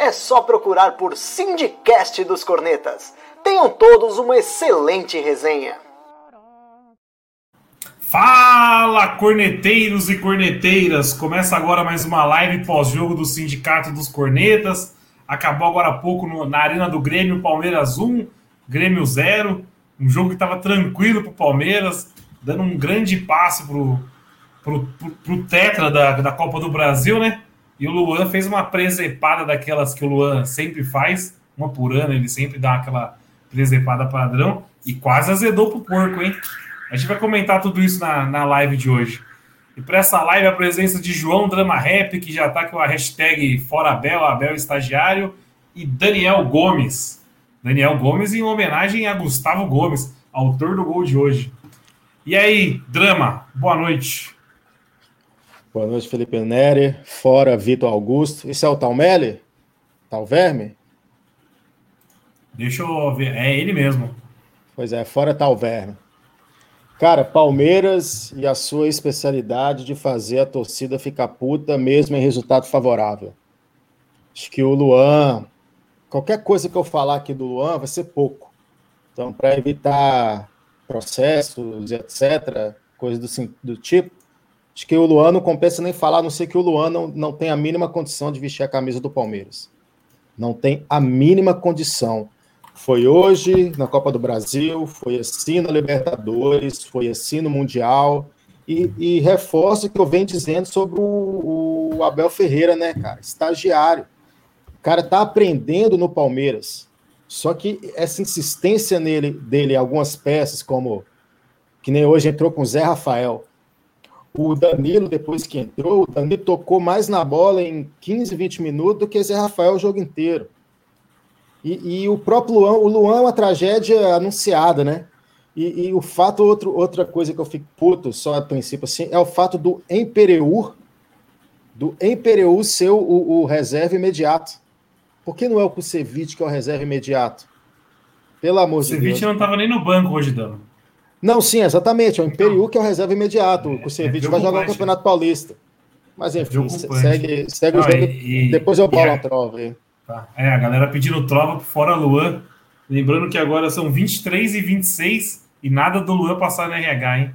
É só procurar por Sindicast dos Cornetas. Tenham todos uma excelente resenha. Fala, corneteiros e corneteiras! Começa agora mais uma live pós-jogo do Sindicato dos Cornetas. Acabou agora há pouco no, na Arena do Grêmio, Palmeiras 1, Grêmio 0. Um jogo que estava tranquilo para o Palmeiras, dando um grande passo pro, pro, pro, pro Tetra da, da Copa do Brasil, né? E o Luan fez uma presepada daquelas que o Luan sempre faz, uma por ano, ele sempre dá aquela presepada padrão e quase azedou pro porco, hein? A gente vai comentar tudo isso na, na live de hoje. E para essa live, a presença de João Drama Rap, que já está com a hashtag Fora Abel, Abel Estagiário, e Daniel Gomes. Daniel Gomes em homenagem a Gustavo Gomes, autor do gol de hoje. E aí, Drama, boa noite. Boa noite, Felipe Neri. Fora Vitor Augusto. Esse é o Talmelli? Talverme? Deixa eu ver. É ele mesmo. Pois é, fora Talverme. Cara, Palmeiras e a sua especialidade de fazer a torcida ficar puta mesmo em resultado favorável. Acho que o Luan, qualquer coisa que eu falar aqui do Luan vai ser pouco. Então, para evitar processos, etc., coisas do, do, tipo, acho que o Luan não compensa nem falar, a não ser que o Luan não, não tem a mínima condição de vestir a camisa do Palmeiras. Não tem a mínima condição. Foi hoje na Copa do Brasil, foi assim na Libertadores, foi assim no Mundial. E, e reforço o que eu venho dizendo sobre o, o, Abel Ferreira, né, cara? Estagiário. O cara tá aprendendo no Palmeiras. Só que essa insistência nele, dele, algumas peças, como que nem hoje entrou com o Zé Rafael. O Danilo, depois que entrou, o Danilo tocou mais na bola em 15, 20 minutos do que Zé Rafael o jogo inteiro. E, e, o próprio Luan, o Luan é uma tragédia anunciada, né? E, e, o fato, outro, outra coisa que eu fico puto, só a princípio, assim, é o fato do Empereur, do Empereur ser o, o, reserva imediato. Por que não é o Kusevich que é o reserva imediato? Pelo amor de Deus. O Kusevich não estava nem no banco hoje, Dano. Não, sim, exatamente. É o Imperiu que é o reserva imediato. O Kusevich é, vai jogar o Campeonato Paulista. Mas enfim, é segue, segue não, o jogo. E, Depois eu falo a prova aí. Tá. É, a galera pedindo trova fora Luan. Lembrando que agora são 23 e 26 e nada do Luan passar no RH, hein?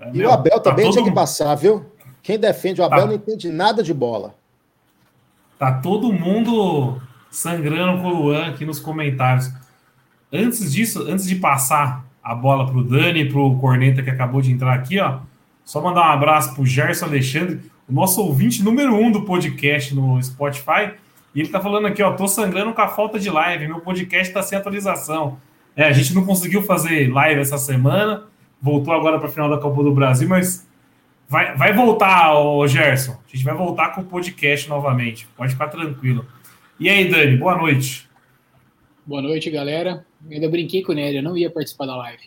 É, e meu, o Abel tá também tinha que passar, viu? Quem defende o Abel tá. não entende nada de bola. Tá todo mundo sangrando com o Luan aqui nos comentários. Antes disso, antes de passar a bola pro Dani, pro Corneta que acabou de entrar aqui, ó, só mandar um abraço pro Gerson Alexandre, o nosso ouvinte número um do podcast no Spotify. E ele tá falando aqui, ó, tô sangrando com a falta de live, meu podcast tá sem atualização. É, a gente não conseguiu fazer live essa semana, voltou agora para final da Copa do Brasil, mas vai, vai voltar, ô Gerson. A gente vai voltar com o podcast novamente, pode ficar tranquilo. E aí, Dani, boa noite. Boa noite, galera. Eu ainda brinquei com o Nery, eu não ia participar da live.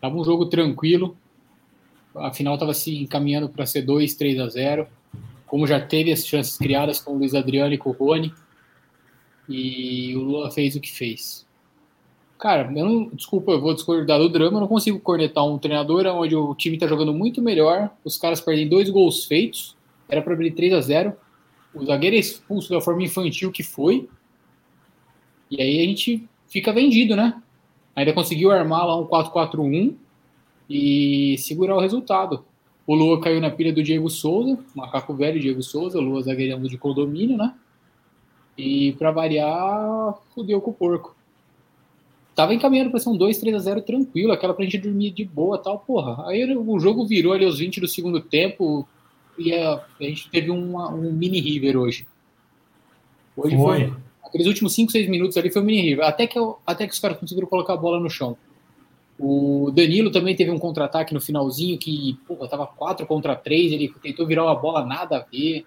Tava um jogo tranquilo, a final tava se encaminhando para ser 2, 3 a 0 como já teve as chances criadas com o Luiz Adriano e com o Rony, e o Lula fez o que fez. Cara, eu não, desculpa, eu vou discordar do drama, eu não consigo cornetar um treinador onde o time tá jogando muito melhor, os caras perdem dois gols feitos, era para abrir 3 a 0 o zagueiro é expulso da forma infantil que foi, e aí a gente fica vendido, né? Ainda conseguiu armar lá um 4-4-1 e segurar o resultado. O Lua caiu na pilha do Diego Souza, macaco velho Diego Souza, Lua zagueirão de condomínio, né? E para variar, fudeu com o porco. Tava encaminhando para ser um 2, 3 a 0 tranquilo, aquela pra gente dormir de boa tal, porra. Aí o jogo virou ali aos 20 do segundo tempo e a, a gente teve uma, um mini river hoje. Hoje foi. foi aqueles últimos 5, 6 minutos ali foi um mini. Até que, até que os caras conseguiram colocar a bola no chão. O Danilo também teve um contra-ataque no finalzinho que, porra, tava 4 contra 3, ele tentou virar uma bola nada a ver.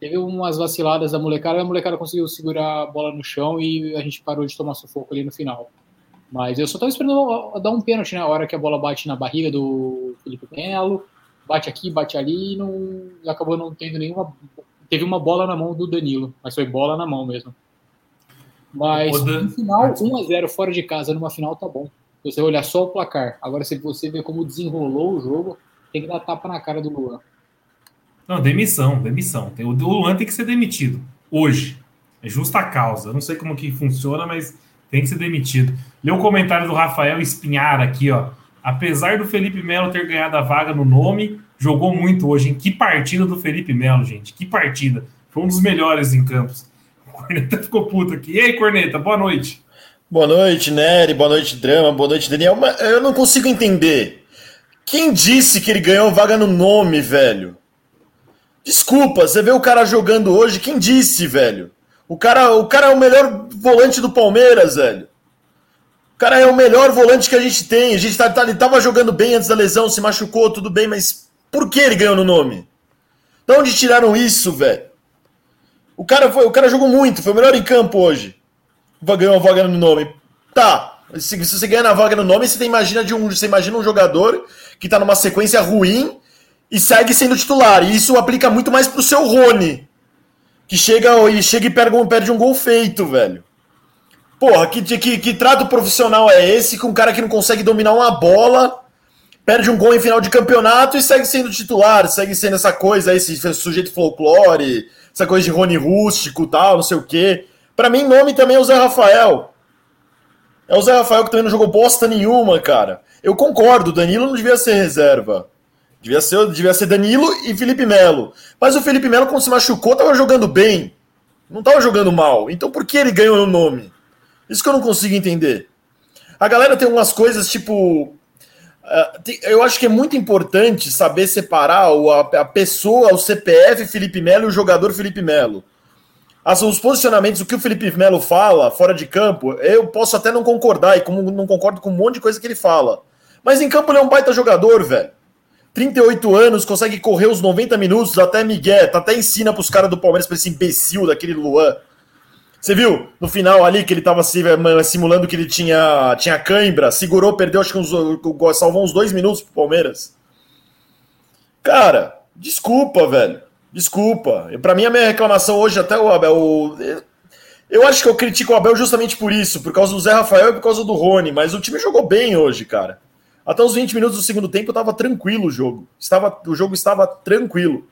teve umas vaciladas da molecada, a molecada conseguiu segurar a bola no chão e a gente parou de tomar sufoco ali no final. Mas eu só estava esperando dar um pênalti na né? hora que a bola bate na barriga do Felipe Melo, bate aqui, bate ali, e não acabou não tendo nenhuma. Teve uma bola na mão do Danilo, mas foi bola na mão mesmo. Mas no final, 1x0 fora de casa numa final tá bom. Você olhar só o placar. Agora, se você ver como desenrolou o jogo, tem que dar tapa na cara do Luan. Não, demissão, demissão. O Luan tem que ser demitido. Hoje. É justa causa. Eu não sei como que funciona, mas tem que ser demitido. Lê o comentário do Rafael Espinhar aqui, ó. Apesar do Felipe Melo ter ganhado a vaga no nome, jogou muito hoje. Em que partida do Felipe Melo, gente? Que partida. Foi um dos melhores em campos. Corneta ficou puto aqui. E aí, Corneta, boa noite. Boa noite, Nery. Boa noite, Drama. Boa noite, Daniel. Mas eu não consigo entender. Quem disse que ele ganhou vaga no nome, velho? Desculpa, você vê o cara jogando hoje, quem disse, velho? O cara, o cara é o melhor volante do Palmeiras, velho. O cara é o melhor volante que a gente tem. A gente tá, tá, ele tava jogando bem antes da lesão, se machucou, tudo bem, mas por que ele ganhou no nome? De onde tiraram isso, velho? O cara, foi, o cara jogou muito, foi o melhor em campo hoje. Ganhou uma vaga no nome. Tá. Se, se você ganha na vaga no nome, você imagina, de um, você imagina um jogador que tá numa sequência ruim e segue sendo titular. E isso aplica muito mais pro seu Rony, que chega e chega e perde um, perde um gol feito, velho. Porra, que, que, que trato profissional é esse com um cara que não consegue dominar uma bola, perde um gol em final de campeonato e segue sendo titular, segue sendo essa coisa, esse sujeito folclore, essa coisa de Rony rústico tal, não sei o quê. Pra mim, nome também é o Zé Rafael. É o Zé Rafael que também não jogou bosta nenhuma, cara. Eu concordo, Danilo não devia ser reserva. Devia ser, devia ser Danilo e Felipe Melo. Mas o Felipe Melo, quando se machucou, tava jogando bem. Não tava jogando mal. Então por que ele ganhou o nome? Isso que eu não consigo entender. A galera tem umas coisas tipo. Uh, eu acho que é muito importante saber separar a, pessoa, o CPF Felipe Melo e o jogador Felipe Melo. Os posicionamentos, o que o Felipe Melo fala fora de campo, eu posso até não concordar, e como não concordo com um monte de coisa que ele fala. Mas em campo ele é um baita jogador, velho. 38 anos, consegue correr os 90 minutos, até Miguel, tá até ensina pros caras do Palmeiras pra esse imbecil daquele Luan. Você viu no final ali que ele tava simulando que ele tinha, tinha cãibra, segurou, perdeu, acho que uns, salvou uns dois minutos pro Palmeiras. Cara, desculpa, velho. Desculpa. Para mim, a minha reclamação hoje, até o Abel. Eu acho que eu critico o Abel justamente por isso, por causa do Zé Rafael e por causa do Rony, mas o time jogou bem hoje, cara. Até os 20 minutos do segundo tempo estava tranquilo o jogo. Estava, o jogo estava tranquilo.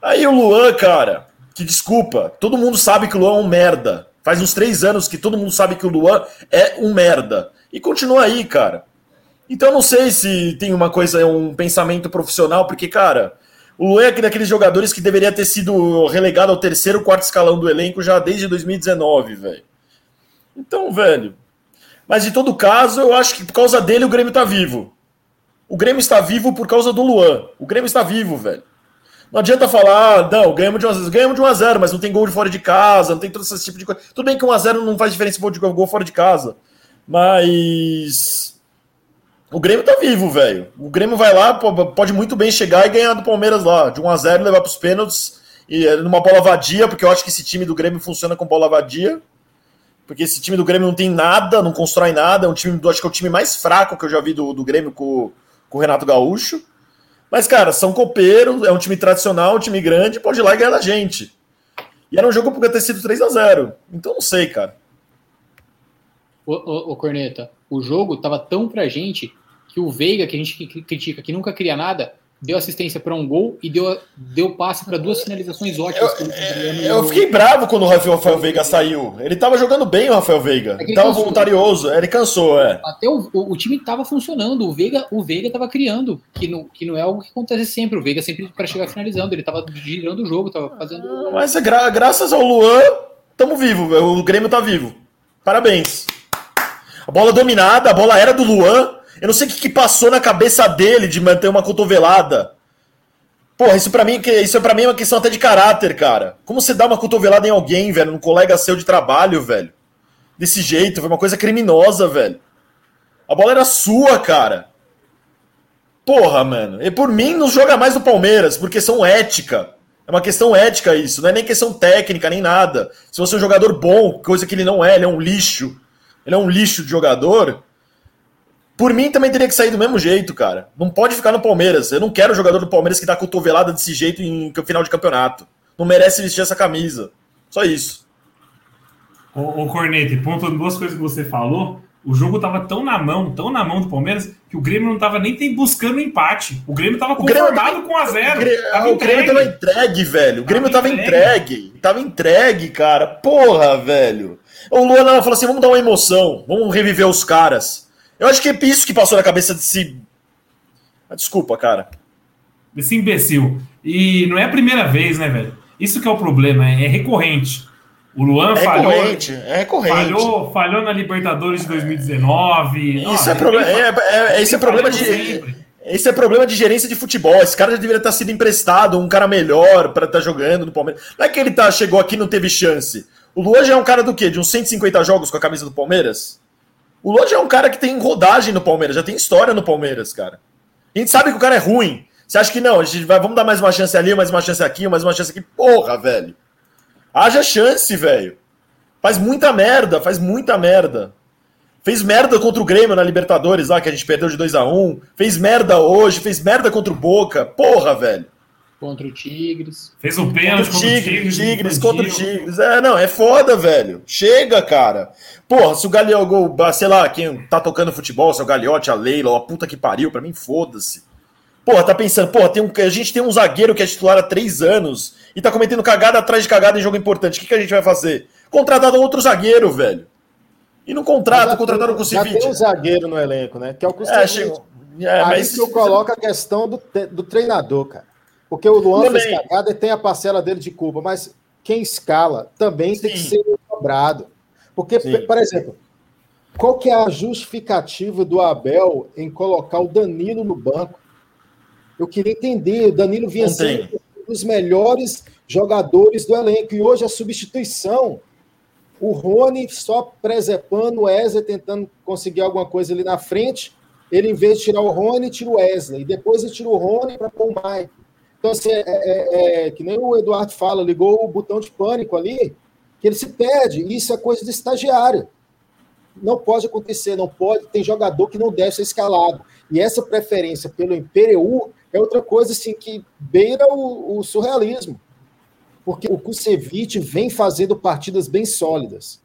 Aí o Luan, cara, que desculpa, todo mundo sabe que o Luan é um merda. Faz uns três anos que todo mundo sabe que o Luan é um merda. E continua aí, cara. Então não sei se tem uma coisa, um pensamento profissional, porque, cara, o Luan é daqueles jogadores que deveria ter sido relegado ao terceiro, quarto escalão do elenco já desde 2019, velho. Então, velho, mas em todo caso, eu acho que por causa dele o Grêmio está vivo. O Grêmio está vivo por causa do Luan. O Grêmio está vivo, velho. Não adianta falar, ah, não, ganhamos de 1x0, ganhamos de 1x0, mas não tem gol de fora de casa, não tem todo esse tipo de coisa. Tudo bem que 1x0 não faz diferença de gol fora de casa. Mas. O Grêmio tá vivo, velho. O Grêmio vai lá, pode muito bem chegar e ganhar do Palmeiras lá, de 1x0, levar pros pênaltis, e é, numa bola vadia, porque eu acho que esse time do Grêmio funciona com bola vadia. Porque esse time do Grêmio não tem nada, não constrói nada. É um time, acho que é o time mais fraco que eu já vi do, do Grêmio com, com o Renato Gaúcho. Mas, cara, são copeiros, é um time tradicional, um time grande, pode ir lá e ganhar da gente. E era um jogo que podia ter sido 3 a 0 Então não sei, cara. Ô, ô, ô, Corneta, o jogo tava tão pra gente que o Veiga, que a gente critica, que nunca cria nada, deu assistência para um gol e deu, deu passe para duas finalizações ótimas. Eu, eu, fiquei bravo quando o Rafael Veiga saiu. Ele estava jogando bem, o Rafael Veiga. É ele estava voluntarioso, ele cansou, é. Até o, o, o time estava funcionando, o Veiga o Veiga estava criando, que não, que não é algo que acontece sempre. O Veiga sempre para chegar finalizando, ele estava girando o jogo, estava fazendo. Ah, mas é gra graças ao Luan, estamos vivos, o Grêmio está vivo. Parabéns. A bola dominada, a bola era do Luan. Eu não sei o que, que passou na cabeça dele de manter uma cotovelada. Porra, isso para mim, isso é para mim uma questão até de caráter, cara. Como você dá uma cotovelada em alguém, velho, num colega seu de trabalho, velho? Desse jeito, foi uma coisa criminosa, velho. A bola era sua, cara. Porra, mano. E por mim não joga mais no Palmeiras, porque são ética. É uma questão ética isso, não é nem questão técnica, nem nada. Se você é um jogador bom, coisa que ele não é, ele é um lixo. Ele é um lixo de jogador. Por mim também teria que sair do mesmo jeito, cara. Não pode ficar no Palmeiras. Eu não quero jogador do Palmeiras que dá cotovelada desse jeito em final de campeonato. Não merece vestir essa camisa. Só isso. Ô, ô Cornete, pontuando duas coisas que você falou. O jogo tava tão na mão, tão na mão do Palmeiras, que o Grêmio não tava nem buscando empate. O Grêmio tava conformado com a zero. O Grêmio, tava, o Grêmio tava entregue, velho. O Grêmio tava, tava entregue. entregue. Tava entregue, cara. Porra, velho. O Luan falou assim: vamos dar uma emoção, vamos reviver os caras. Eu acho que é isso que passou na cabeça desse. Ah, desculpa, cara. Desse imbecil. E não é a primeira vez, né, velho? Isso que é o problema, é recorrente. O Luan é falhou. Recorrente, é recorrente. Falhou, falhou na Libertadores de 2019. Isso é, problema, é, é, é, esse é problema de. Sempre. Esse é problema de gerência de futebol. Esse cara já deveria estar sido emprestado, um cara melhor para estar tá jogando no Palmeiras. Não é que ele tá, chegou aqui e não teve chance. O Luan já é um cara do quê? De uns 150 jogos com a camisa do Palmeiras? O já é um cara que tem rodagem no Palmeiras, já tem história no Palmeiras, cara. A gente sabe que o cara é ruim. Você acha que não? A gente vai, vamos dar mais uma chance ali, mais uma chance aqui, mais uma chance aqui. Porra, velho. Haja chance, velho. Faz muita merda, faz muita merda. Fez merda contra o Grêmio na Libertadores lá, que a gente perdeu de 2 a 1 Fez merda hoje, fez merda contra o Boca. Porra, velho. Contra o Tigres. Fez um pênalti contra, o Tigres. Tigres contra o Tigres. É, não, é foda, velho. Chega, cara. Porra, se o Galiogo, sei lá, quem tá tocando futebol, se é o Galiote, a Leila, a puta que pariu, pra mim, foda-se. Porra, tá pensando, porra, tem um, a gente tem um zagueiro que é titular há três anos e tá cometendo cagada atrás de cagada em jogo importante. O que, que a gente vai fazer? Contratar outro zagueiro, velho. E não contrata, contrataram o Kusevich. Já tem um zagueiro no elenco, né? Que é o Kusevich. É, chegou... é, Aí mas... que eu coloco a questão do, do treinador, cara. Porque o Luan também. fez cagada e tem a parcela dele de culpa, mas quem escala também Sim. tem que ser cobrado. Porque, Sim. por exemplo, qual que é a justificativa do Abel em colocar o Danilo no banco? Eu queria entender, o Danilo vinha Não sendo tem. um dos melhores jogadores do elenco, e hoje a substituição, o Rony só presepando o Wesley, tentando conseguir alguma coisa ali na frente, ele, em vez de tirar o Rony, tira o Wesley, e depois ele tira o Rony para pôr o Mike. Então, assim, é, é, é, que nem o Eduardo fala, ligou o botão de pânico ali, que ele se perde. Isso é coisa de estagiário. Não pode acontecer, não pode. Tem jogador que não deve ser escalado. E essa preferência pelo Imperiu é outra coisa assim que beira o, o surrealismo. Porque o Kusevich vem fazendo partidas bem sólidas.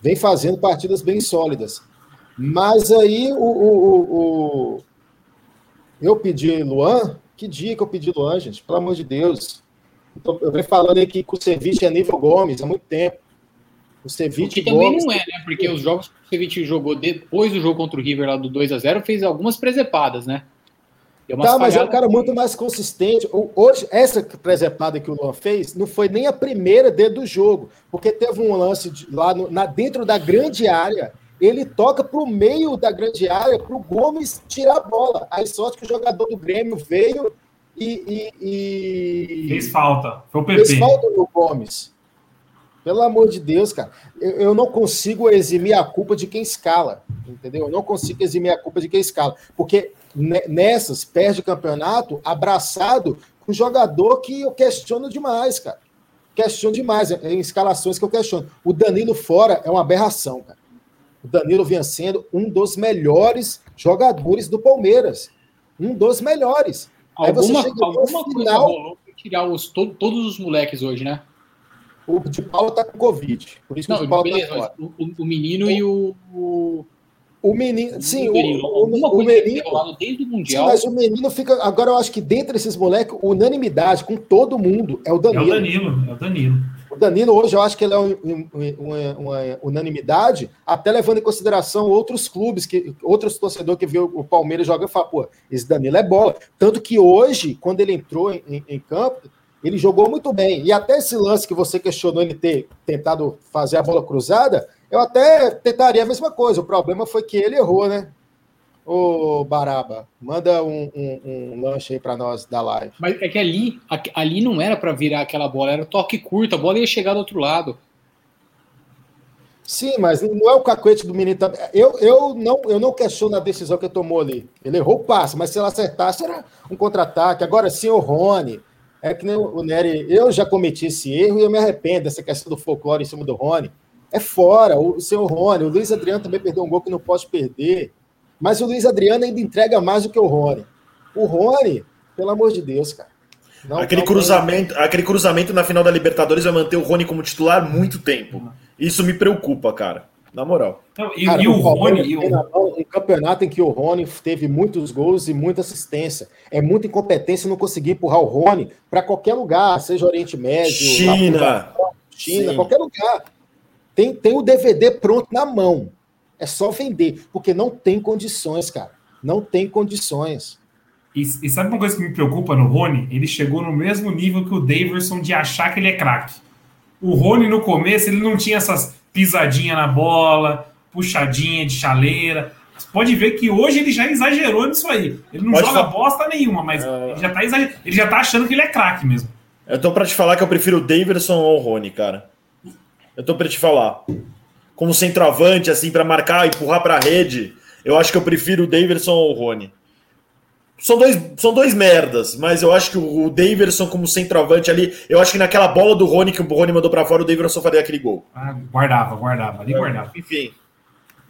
Vem fazendo partidas bem sólidas. Mas aí o, o, o eu pedi Luan que dia que eu pedi Luan, gente? Pelo amor de Deus. Então, eu venho falando aqui que o Ceviche é nível Gomes há muito tempo. O Ceviche também Gomes, não é, né? Porque os jogos que o Ceviche jogou depois do jogo contra o River lá do 2 a 0 fez algumas presepadas, né? Tá, mas é um cara muito mais consistente. Hoje, essa presepada que o Luan fez não foi nem a primeira dele do jogo, porque teve um lance de, lá no, na, dentro da grande área ele toca para o meio da grande área para o Gomes tirar a bola. Aí sorte que o jogador do Grêmio veio e. e, e... Fez falta. Foi o PP. Fez falta no Gomes. Pelo amor de Deus, cara. Eu, eu, não consigo eximir a culpa de quem escala. Entendeu? Eu não consigo eximir a culpa de quem escala. Porque nessas perde o campeonato abraçado com jogador que eu questiono demais, cara. Questiono demais. Em escalações que eu questiono. O Danilo fora é uma aberração, cara o Danilo vinha sendo um dos melhores jogadores do Palmeiras. Um dos melhores. Alguma, Aí você chega alguma no final, coisa rolou tirar os, todo, todos os moleques hoje, né? O de Paula tá com Covid. Por isso que Não, o de Paula tá beleza, tá o, o, menino o, e o, o... O menino, sim, o, menino, o, o menino desde o mundial. Sim, mas o menino fica. Agora eu acho que dentre esses moleques, unanimidade com todo mundo é o Danilo. É o Danilo, é o Danilo. O Danilo hoje eu acho que ele é um, uma, uma, unanimidade, até levando em consideração outros clubes, que outros torcedores que viu o Palmeiras jogar e falam, pô, esse Danilo é bola. Tanto que hoje, quando ele entrou em, em, campo, ele jogou muito bem. E até esse lance que você questionou ele ter tentado fazer a bola cruzada, eu até tentaria a mesma coisa. O problema foi que ele errou, né? Ô, Baraba, manda um, um, um lanche aí para nós da live. Mas é que ali, ali não era para virar aquela bola, era toque curto, a bola ia chegar do outro lado. Sim, mas não é o cacuete do menino também. Eu, eu, não, eu não questiono a decisão que ele tomou ali. Ele errou o passe, mas se ele acertasse, era um contra-ataque. Agora sim, o Rony. É que nem o Nery, eu já cometi esse erro e eu me arrependo dessa questão do folclore em cima do Rony. É fora, o, o senhor Rony, o Luiz Adriano também perdeu um gol que não pode perder. Mas o Luiz Adriano ainda entrega mais do que o Rony. O Rony, pelo amor de Deus, cara. Não, aquele, não, cruzamento, não. aquele cruzamento na final da Libertadores vai manter o Rony como titular muito tempo. Isso me preocupa, cara. Na moral. e, cara, e, o, Rony. E o... Um campeonato em que o Rony teve muitos gols e muita assistência. É muita incompetência não conseguir empurrar o Rony para qualquer lugar, seja Oriente Médio, China, China, Sim. qualquer lugar. Tem, tem o DVD pronto na mão. É só vender, porque não tem condições, cara. Não tem condições. E, e, sabe uma coisa que me preocupa no Rony? Ele chegou no mesmo nível que o Daverson de achar que ele é craque. O Rony, no começo, ele não tinha essas pisadinhas na bola, puxadinha de chaleira. Você pode ver que hoje ele já exagerou nisso aí. Ele não pode joga falar. bosta nenhuma, mas uh... ele, já tá exager... ele já tá achando que ele é craque mesmo. Eu tô pra te falar que eu prefiro o Daverson ou o Rony, cara. Eu tô pra te falar. Como centroavante, assim, para marcar, empurrar pra rede, eu acho que eu prefiro o Daverson ou o Rony. São dois, são dois merdas, mas eu acho que o Daverson como centroavante ali, eu acho que naquela bola do Rony que o Rony mandou para fora, o Daverson faria aquele gol. Ah, guardava, guardava, ali é, guardava. Enfim.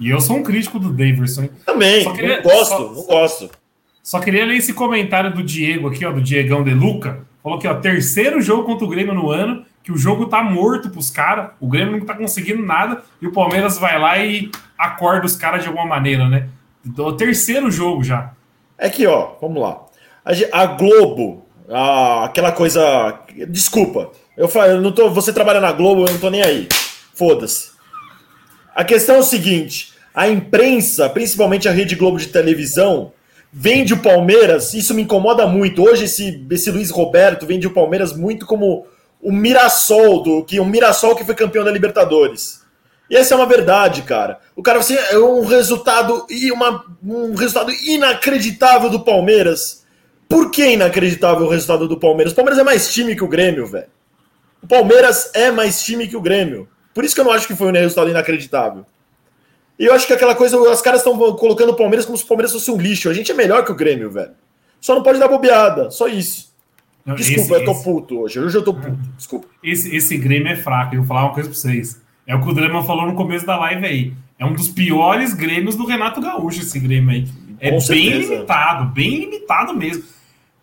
E eu sou um crítico do Daverson. Também, queria, não gosto, só, não gosto. Só queria ler esse comentário do Diego aqui, ó, do Diegão de Luca. Falou que, ó, terceiro jogo contra o Grêmio no ano, que o jogo tá morto pros caras, o Grêmio não tá conseguindo nada, e o Palmeiras vai lá e acorda os caras de alguma maneira, né? O terceiro jogo já. É que, ó, vamos lá. A, Globo, a, aquela coisa. Desculpa, eu, eu não tô. Você trabalha na Globo, eu não tô nem aí. Foda-se. A questão é o seguinte: a imprensa, principalmente a Rede Globo de televisão, vende o Palmeiras. Isso me incomoda muito. Hoje, esse, esse Luiz Roberto vende o Palmeiras muito como o Mirassol, do que o Mirassol que foi campeão da Libertadores. E essa é uma verdade, cara. O cara assim, é um resultado e uma, um resultado inacreditável do Palmeiras. Por que inacreditável o resultado do Palmeiras? O Palmeiras é mais time que o Grêmio, velho. O Palmeiras é mais time que o Grêmio. Por isso que eu não acho que foi um resultado inacreditável. E eu acho que aquela coisa, os caras estão colocando o Palmeiras como se o Palmeiras fosse um lixo. A gente é melhor que o Grêmio, velho. Só não pode dar bobeada, só isso. Não, Desculpa, esse, eu tô esse... puto hoje. Hoje eu tô puto. Desculpa. Esse, esse Grêmio é fraco. Eu vou falar uma coisa pra vocês. É o que o Drama falou no começo da live aí. É um dos piores Grêmios do Renato Gaúcho, esse Grêmio aí. É Com bem certeza. limitado, bem limitado mesmo.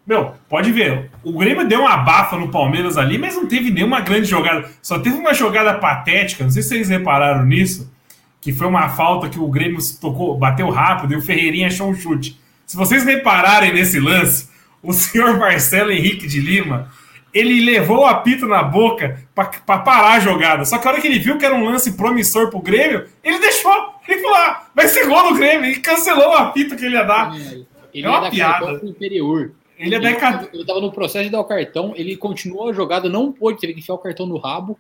Meu, pode ver, o Grêmio deu uma bafa no Palmeiras ali, mas não teve nenhuma grande jogada. Só teve uma jogada patética, não sei se vocês repararam nisso, que foi uma falta que o Grêmio tocou, bateu rápido e o Ferreirinha achou um chute. Se vocês repararem nesse lance, o senhor Marcelo Henrique de Lima ele levou o apito na boca para parar a jogada. Só que a hora que ele viu que era um lance promissor pro Grêmio, ele deixou. Ele falou: ah, vai ser gol do Grêmio. E cancelou o apito que ele ia dar. Ele é uma piada. Inferior. Ele, é deca... ele tava no processo de dar o cartão, ele continuou a jogada, não pôde, teve que enfiar o cartão no rabo.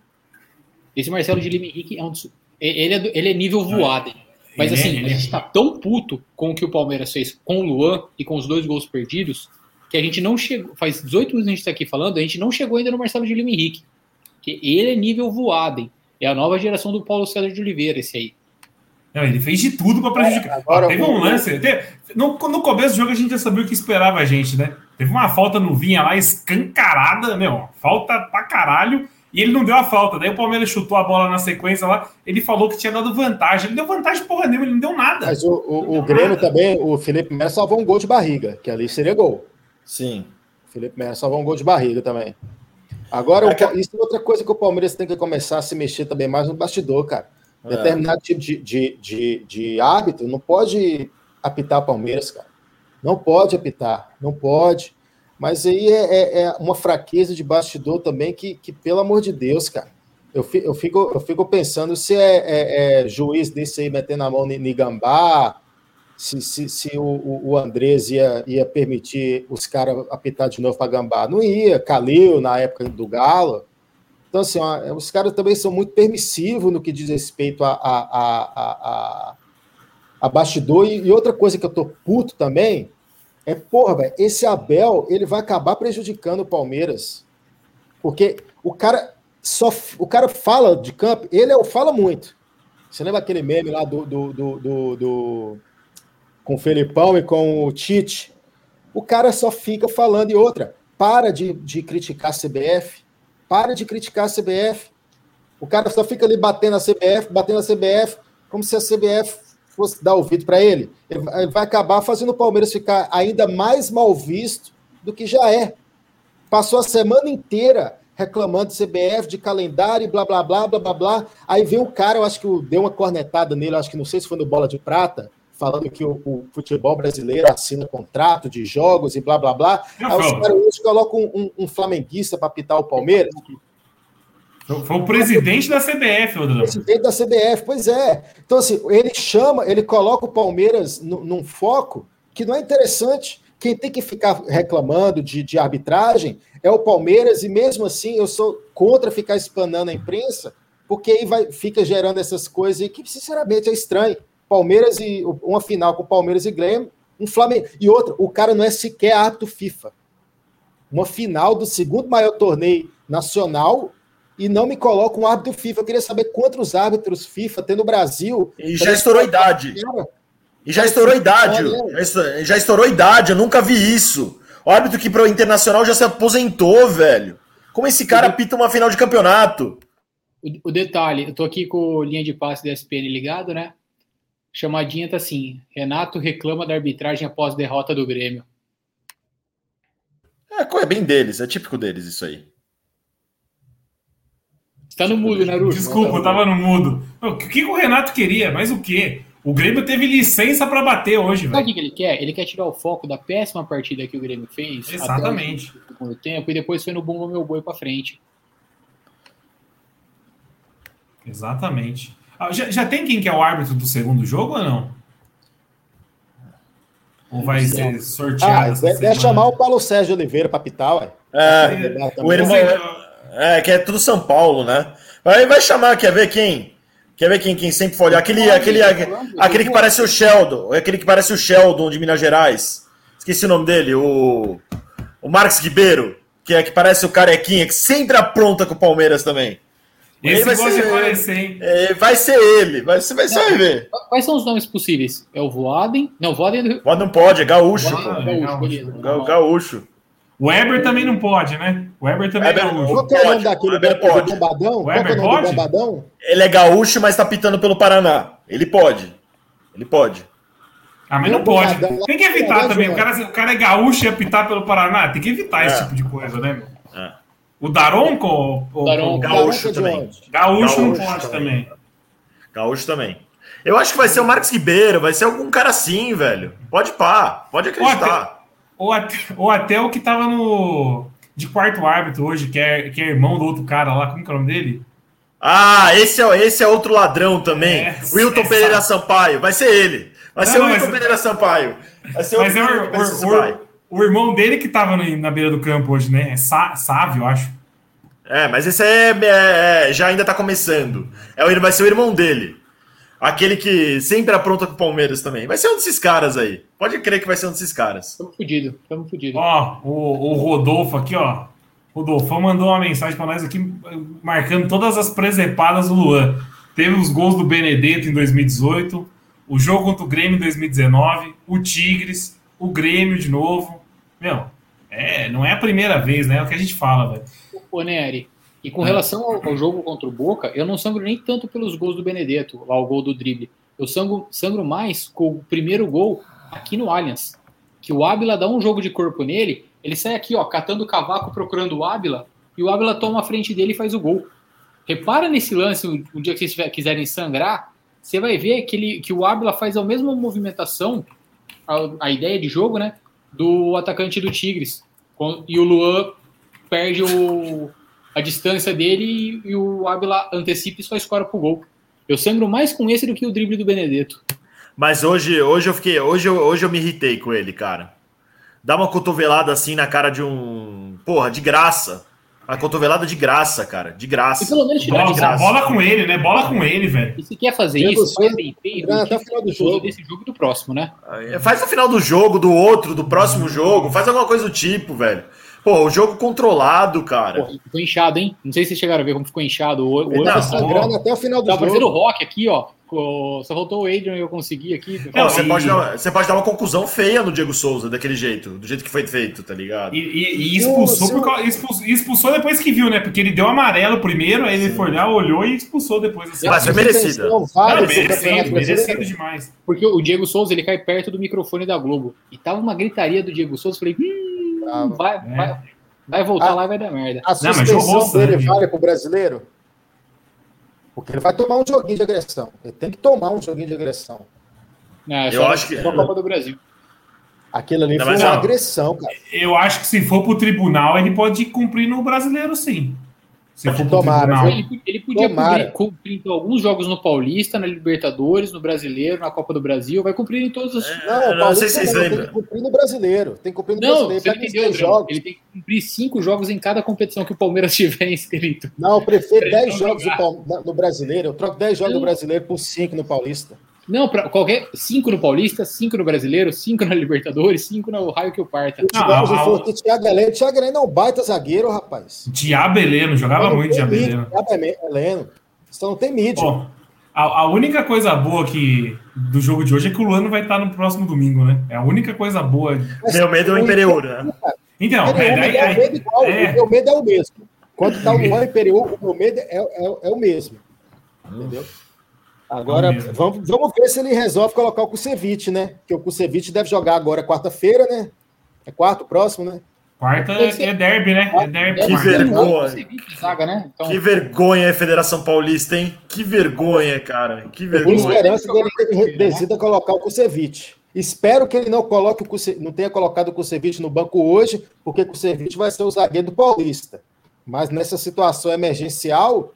Esse Marcelo de Lima Henrique é um dos... ele, é, ele é nível voado. Mas ele assim, é, a gente tá tão puto com o que o Palmeiras fez com o Luan e com os dois gols perdidos que a gente não chegou. Faz 18 anos que a gente está aqui falando, a gente não chegou ainda no Marcelo de Lima Henrique. Que ele é nível voado, É a nova geração do Paulo César de Oliveira, esse aí. Não, ele fez de tudo para prejudicar. É, agora, teve um lance. Teve, no, no começo do jogo a gente já sabia o que esperava a gente, né? Teve uma falta no Vinha lá, escancarada, meu, falta pra caralho. E ele não deu a falta. Daí o Palmeiras chutou a bola na sequência lá. Ele falou que tinha dado vantagem. Ele deu vantagem porra nenhuma, ele não deu nada. Mas o, o, o Grêmio nada. também, o Felipe Melo salvou um gol de barriga, que ali seria gol. Sim. Felipe Melo salvou um gol de barriga também. Agora, é isso é outra coisa que o Palmeiras tem que começar a se mexer também mais no bastidor, cara. É. Determinado tipo de, de, de, de hábito não pode apitar o Palmeiras, cara. Não pode apitar, não pode. Mas aí é, é, é, uma fraqueza de bastidor também que, que, pelo amor de Deus, cara. Eu fico, eu fico, eu fico pensando se é, é, é juiz desse aí metendo a mão em Gambá, se, se, se o, o Andrés ia, ia permitir os caras apitar de novo para Gambá. Não ia, Calil, na época do Galo. Então, assim, ó, os caras também são muito permissivos no que diz respeito a, a, a, a, a bastidor. E, e, outra coisa que eu tô puto também é, porra, esse Abel, ele vai acabar prejudicando o Palmeiras. Porque o cara só o cara fala de campo, ele é, fala muito. Você lembra aquele meme lá do, do, do, do, do com o Felipão e com o Tite, o cara só fica falando. E outra, para de, de criticar a CBF. Para de criticar a CBF. O cara só fica ali batendo a CBF, batendo a CBF, como se a CBF fosse dar ouvido para ele. Ele vai acabar fazendo o Palmeiras ficar ainda mais mal visto do que já é. Passou a semana inteira reclamando de CBF, de calendário, blá, blá, blá, blá, blá, blá. Aí veio um cara, eu acho que deu uma cornetada nele, acho que não sei se foi no Bola de Prata, falando que o, o futebol brasileiro assina contrato de jogos e blá, blá, blá. Aí os caras hoje colocam um, um, um flamenguista para pitar o Palmeiras. Foi o presidente da CBF, Rodrigo. Presidente da CBF, pois é. Então, assim, ele chama, ele coloca o Palmeiras num foco que não é interessante. Quem tem que ficar reclamando de, de arbitragem é o Palmeiras, e mesmo assim eu sou contra ficar espanando a imprensa, porque aí vai, fica gerando essas coisas que, sinceramente, é estranho. Palmeiras e uma final com Palmeiras e Grêmio, um Flamengo. E outra, o cara não é sequer árbitro FIFA. Uma final do segundo maior torneio nacional e não me coloca um árbitro FIFA. Eu queria saber quantos árbitros FIFA tem no Brasil. E já estourou a idade. E já estourou a idade. Já estourou idade, eu nunca vi isso. O árbitro que pro Internacional já se aposentou, velho. Como esse cara apita uma final de campeonato? O, o, detalhe, eu tô aqui com linha de passe da SPN ligado, né? Chamadinha tá assim: Renato reclama da arbitragem após derrota do Grêmio. É, é bem deles, é típico deles isso aí. Tá no mudo, né, Russo? Desculpa, eu tava no mudo. O que o Renato queria? Mas o quê? O Grêmio teve licença para bater hoje, velho. Sabe o que ele quer? Ele quer tirar o foco da péssima partida que o Grêmio fez. Exatamente. Até o tempo, e depois foi no Bumba Meu Boi para frente. Exatamente. Ah, já, já tem quem que é o árbitro do segundo jogo ou não? Ou vai ser sorteado? Ah, deve chamar o Paulo Sérgio Oliveira para pitar, ué. É, o irmão. É, que é tudo São Paulo, né? Aí vai chamar, quer ver quem? Quer ver quem, quem sempre foi olhar? Aquele, aquele, aquele que parece o Sheldon, aquele que parece o Sheldon de Minas Gerais. Esqueci o nome dele, o, o Marcos Ribeiro, que é que parece o carequinha, que sempre apronta com o Palmeiras também. Esse vai ser, aparecer, hein? É, vai ser ele, vai, você vai, vai ver. Quais são os nomes possíveis? É o Voaden? Não, Voaden... É Voaden não pode, é gaúcho. Voaden, gaúcho, gaúcho. gaúcho. O Weber também não pode, né? O Weber também Weber, é gaúcho. Qual que é o nome daquele Weber pode. bombadão? O Weber Qual é o pode? bombadão? Ele é gaúcho, mas tá pitando pelo Paraná. Ele pode. Ele pode. Ah, mas não pode. Tem que evitar também. O cara, o cara é gaúcho e apitar pelo Paraná. Tem que evitar é. esse tipo de coisa, né? É. O Daronco? O, Daronco. Gaúcho também. Gaúcho, gaúcho não pode também. também. Gaúcho também. Eu acho que vai ser o Marcos Ribeiro, vai ser algum cara assim, velho. Pode pá, pode acreditar. Ou até, ou até o que tava no. De quarto árbitro hoje, que é, que é irmão do outro cara lá, como que é o nome dele? Ah, esse é, esse é outro ladrão também. É, Wilton é Pereira Sampaio. Vai ser ele. Vai não, ser o Wilton mas... Pereira Sampaio. Vai ser mas o, é o, o, o, irmão dele que tava na beira do campo hoje, né? É Sá, Sávio, acho. É, mas esse é, é, é, já ainda tá começando. É, vai ser o irmão dele. Aquele que sempre apronta com o Palmeiras também. Vai ser um desses caras aí. Pode crer que vai ser um desses caras. Estamos fodidos, estamos fodidos. Ó, o, o Rodolfo aqui, ó. Rodolfo mandou uma mensagem para nós aqui, marcando todas as presepadas do Luan. Teve os gols do Benedetto em 2018, o jogo contra o Grêmio em 2019, o Tigres, o Grêmio de novo. Meu, é, não é a primeira vez, né? É o que a gente fala, velho. Ô, Nery, e com relação ao, ao, jogo contra o Boca, eu não sangro nem tanto pelos gols do Benedetto, lá o gol do drible. Eu sangro, sangro mais com o primeiro gol aqui no Allianz. Que o Ábila dá um jogo de corpo nele, ele sai aqui, ó, catando o cavaco procurando o Ábila, e o Ábila toma a frente dele e faz o gol. Repara nesse lance, um dia que vocês quiserem sangrar, você vai ver que, ele, que o Ábila faz a mesma movimentação, a, a ideia de jogo, né? Do atacante do Tigres. E o Luan perde o, a distância dele e, o Ábila antecipa e só escora pro gol. Eu sangro mais com esse do que o drible do Benedetto. Mas hoje, hoje eu fiquei, hoje eu, hoje eu me irritei com ele, cara. Dá uma cotovelada assim na cara de um, porra, de graça. A cotovelada de graça, cara, de graça. E pelo menos tirar bola, de graça. bola com ele, né? Bola com ele, velho. E se quer fazer isso, faz bem feito. Até o final do jogo. Desse jogo do próximo, né? Faz no final do jogo, do outro, do próximo jogo. Faz alguma coisa do tipo, velho. Pô, o jogo controlado, cara. Pô, ficou inchado, hein? Não sei se vocês chegaram a ver como ficou inchado. O olho tá sangrando até o final do tá jogo. Tá parecendo rock aqui, ó. Só faltou o Adrian e eu consegui aqui. Não, você, pode dar, você pode dar uma conclusão feia no Diego Souza, daquele jeito, do jeito que foi feito, tá ligado? E, e, e expulsou, Sim, por, expulsou, expulsou, depois que viu, né? Porque ele deu amarelo primeiro, aí ele foi lá, olhou e expulsou depois. Assim. Mas foi merecida. Não, merecido, merecido demais. Porque o Diego Souza, ele cai perto do microfone da Globo. E tava uma gritaria do Diego Souza, falei, hum, vai, é. vai, vai voltar a, lá e vai dar merda. A suspensão Não, dele vale pro brasileiro? Porque ele vai tomar um joguinho de agressão. Ele tem que tomar um joguinho de agressão. Não, é eu acho que Copa do Brasil. Aquilo ali não, foi uma não. agressão, cara. Eu acho que se for pro tribunal, ele pode cumprir no brasileiro, sim. Se for tomara, ele, ele, podia cumprir, cumprir então, alguns jogos no Paulista, na Libertadores, no Brasileiro, na Copa do Brasil, vai cumprir em todos os. É, não, não sei se vocês Tem que cumprir no Brasileiro. Tem que cumprir no não, Brasileiro. Você entendeu, jogos. Ele tem que cumprir cinco jogos em cada competição que o Palmeiras tiver inscrito. Não, eu prefiro dez jogos no Brasileiro. Eu troco dez jogos no Brasileiro por cinco no Paulista. Não, para qualquer. Cinco no Paulista, cinco no Brasileiro, cinco na Libertadores, cinco no raio que o parta. Tivemos ah, o Thiago Heleno. Thiago Heleno é um baita zagueiro, rapaz. Diabo Heleno, jogava muito Diabo Heleno. Só não tem mídia. Oh, a, a, única coisa boa que do jogo de hoje é que o Luano vai estar no próximo domingo, né? É a única coisa boa. Meu medo é o Imperiur, né? Então, é, daí, é, é, igual, é, o meu medo é o mesmo. Quando tá o Luan Imperiur, o meu medo é, é, é o mesmo. Entendeu? Agora, vamos, vamos ver se ele resolve colocar o Kusevich, né? Porque o Kusevich deve jogar agora quarta-feira, né? É quarto, próximo, né? Quarta é derby, né? É derby. Que vergonha. Saga, né? então... Que vergonha é Federação Paulista, hein? Que vergonha, cara. Que vergonha. Eu esperança dele ter decida colocar o Kusevich. Espero que ele não coloque o Kusevich, não tenha colocado o Kusevich no banco hoje, porque o Kusevich vai ser o zagueiro do Paulista. Mas nessa situação emergencial,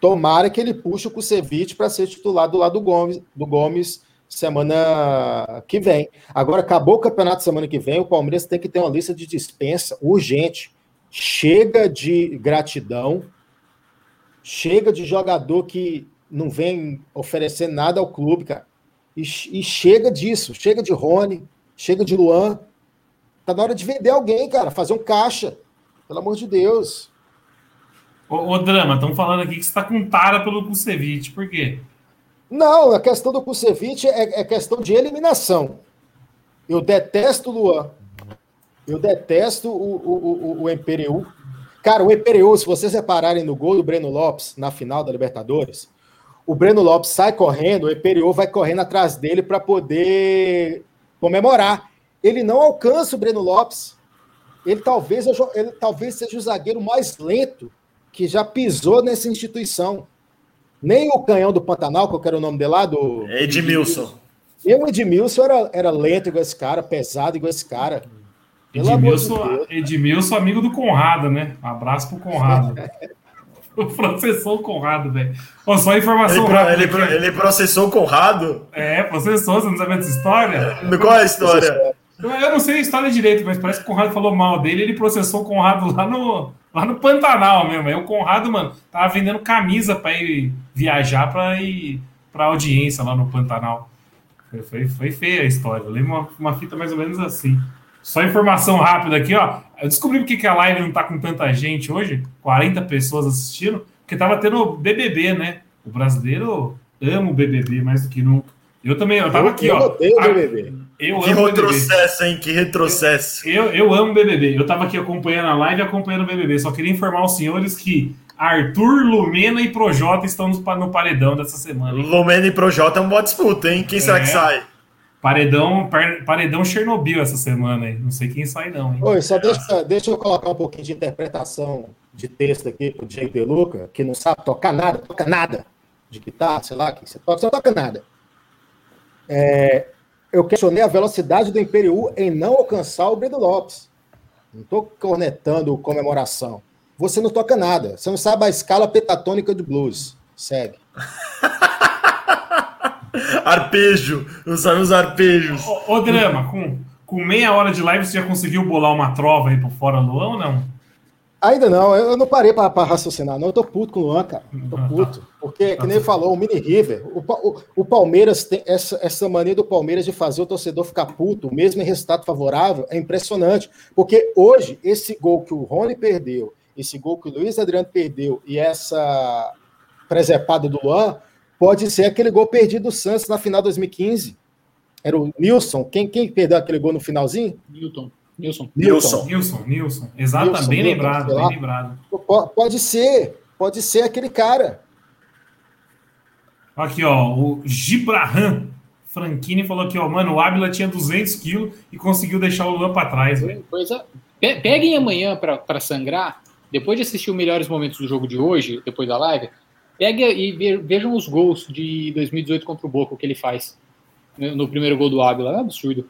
Tomara que ele puxe o Kusevich para ser titular do lado do Gomes, do Gomes semana que vem. Agora, acabou o campeonato semana que vem, o Palmeiras tem que ter uma lista de dispensa urgente. Chega de gratidão, chega de jogador que não vem oferecer nada ao clube, cara. E, e chega disso, chega de Rony, chega de Luan. Tá na hora de vender alguém, cara, fazer um caixa. Pelo amor de Deus. Ô, ô Drama, estão falando aqui que você está com tara pelo Kusevich, por quê? Não, a questão do Kusevich é, é questão de eliminação. Eu detesto o Luan. Eu detesto o, o, o, o Imperiu. Cara, o Imperiu, se vocês repararem no gol do Breno Lopes na final da Libertadores, o Breno Lopes sai correndo, o Imperiu vai correndo atrás dele para poder comemorar. Ele não alcança o Breno Lopes. Ele talvez, ele talvez seja o zagueiro mais lento que já pisou nessa instituição. Nem o canhão do Pantanal, qual era o nome dele lá? Do... Edmilson. E o Edmilson era, era lento igual esse cara, pesado igual esse cara. Edmilson, de Edmilson, amigo do Conrado, né? Um abraço pro Conrado. o processou o Conrado, velho. Só informação ele, rápida. Ele, ele, processou o Conrado? É, processou, você não sabe essa história? Qual é a história? Eu não sei a história direito, mas parece que o Conrado falou mal dele ele processou o Conrado lá no, Lá no Pantanal mesmo. Aí o Conrado, mano, tava vendendo camisa para ir viajar para ir pra audiência lá no Pantanal. Foi, foi, foi feia a história. Eu lembro uma, uma fita mais ou menos assim. Só informação rápida aqui, ó. Eu descobri porque que a live não tá com tanta gente hoje, 40 pessoas assistindo, porque tava tendo BBB, né? O brasileiro ama o BBB mais do que nunca. Eu também, eu tava eu, aqui, eu ó. Odeio o BBB. Eu que retrocesso, hein? Que retrocesso. Eu, eu, eu amo BBB. Eu tava aqui acompanhando a live e acompanhando o BBB. Só queria informar os senhores que Arthur, Lumena e Projota estão no, no paredão dessa semana. Hein? Lumena e Projota é uma boa disputa, hein? Quem é. será que sai? Paredão, paredão Chernobyl essa semana aí. Não sei quem sai, não. Hein? Oi, só deixa, deixa eu colocar um pouquinho de interpretação de texto aqui pro Diego Peluca, que não sabe tocar nada, toca nada de guitarra, sei lá, que você toca, você não toca nada. É, eu questionei a velocidade do Imperial em não alcançar o Breno Lopes. Não estou cornetando comemoração. Você não toca nada. Você não sabe a escala pentatônica do blues. Segue. Arpejo. Não sabe os arpejos. Ô, ô Drama, com, com meia hora de live, você já conseguiu bolar uma trova aí por fora do ou não? Ainda não, eu não parei para raciocinar, não. Eu tô puto com o Luan, cara. Tô ah, tá. puto. Porque, que nem ele falou, o Mini River, o, o, o, Palmeiras tem essa, essa mania do Palmeiras de fazer o torcedor ficar puto, mesmo em resultado favorável, é impressionante. Porque hoje, esse gol que o Rony perdeu, esse gol que o Luiz Adriano perdeu e essa presepada do Luan, pode ser aquele gol perdido do Santos na final de 2015. Era o Nilson. Quem, quem perdeu aquele gol no finalzinho? Newton. Nilson. Nilson. Nilson, Nilson. Exato, Nilson, bem Nilson, lembrado, bem lembrado. P- Pode ser. Pode ser aquele cara. Aqui, ó, o Gibraham Franchini falou aqui, ó, mano, o Ábila tinha 200 quilos e conseguiu deixar o Luan pra trás, velho. Pe- Peguem amanhã pra, pra sangrar, depois de assistir os melhores momentos do jogo de hoje, depois da live, pega e ve- vejam os gols de 2018 contra o Boca, o que ele faz no, no primeiro gol do Ábila. É um absurdo.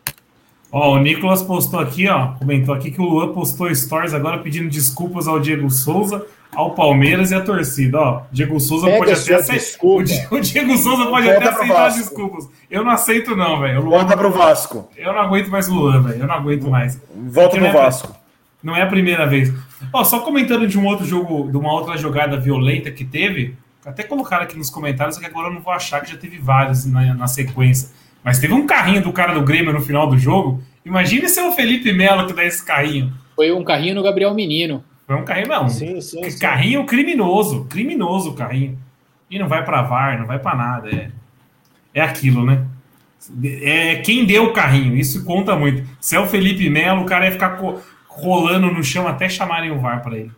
Ó, o Nicolas postou aqui, ó, comentou aqui que o Luan postou stories agora pedindo desculpas ao Diego Souza, ao Palmeiras e à torcida, ó. Diego Souza Pega pode até aceitar. O, Di- o Diego Souza pode até aceitar desculpas. Eu não aceito, não, velho. Volta pro Vasco. Eu não aguento mais o Luan, velho. Eu não aguento mais. Volta Não pro é- Vasco. Não é a primeira vez. Ó, só comentando de um outro jogo, de uma outra jogada violenta que teve, até colocaram aqui nos comentários, que agora eu não vou achar que já teve vários na, na sequência. Mas teve um carrinho do cara do Grêmio no final do jogo. Imagine se é o Felipe Melo que dá esse carrinho. Foi um carrinho no Gabriel Menino. Foi um carrinho, não. Sim, sim. sim. Carrinho criminoso. Criminoso o carrinho. E não vai pra VAR, não vai pra nada. É, é aquilo, né? É quem deu o carrinho, isso conta muito. Se é o Felipe Melo, o cara ia ficar rolando no chão até chamarem o VAR pra ele.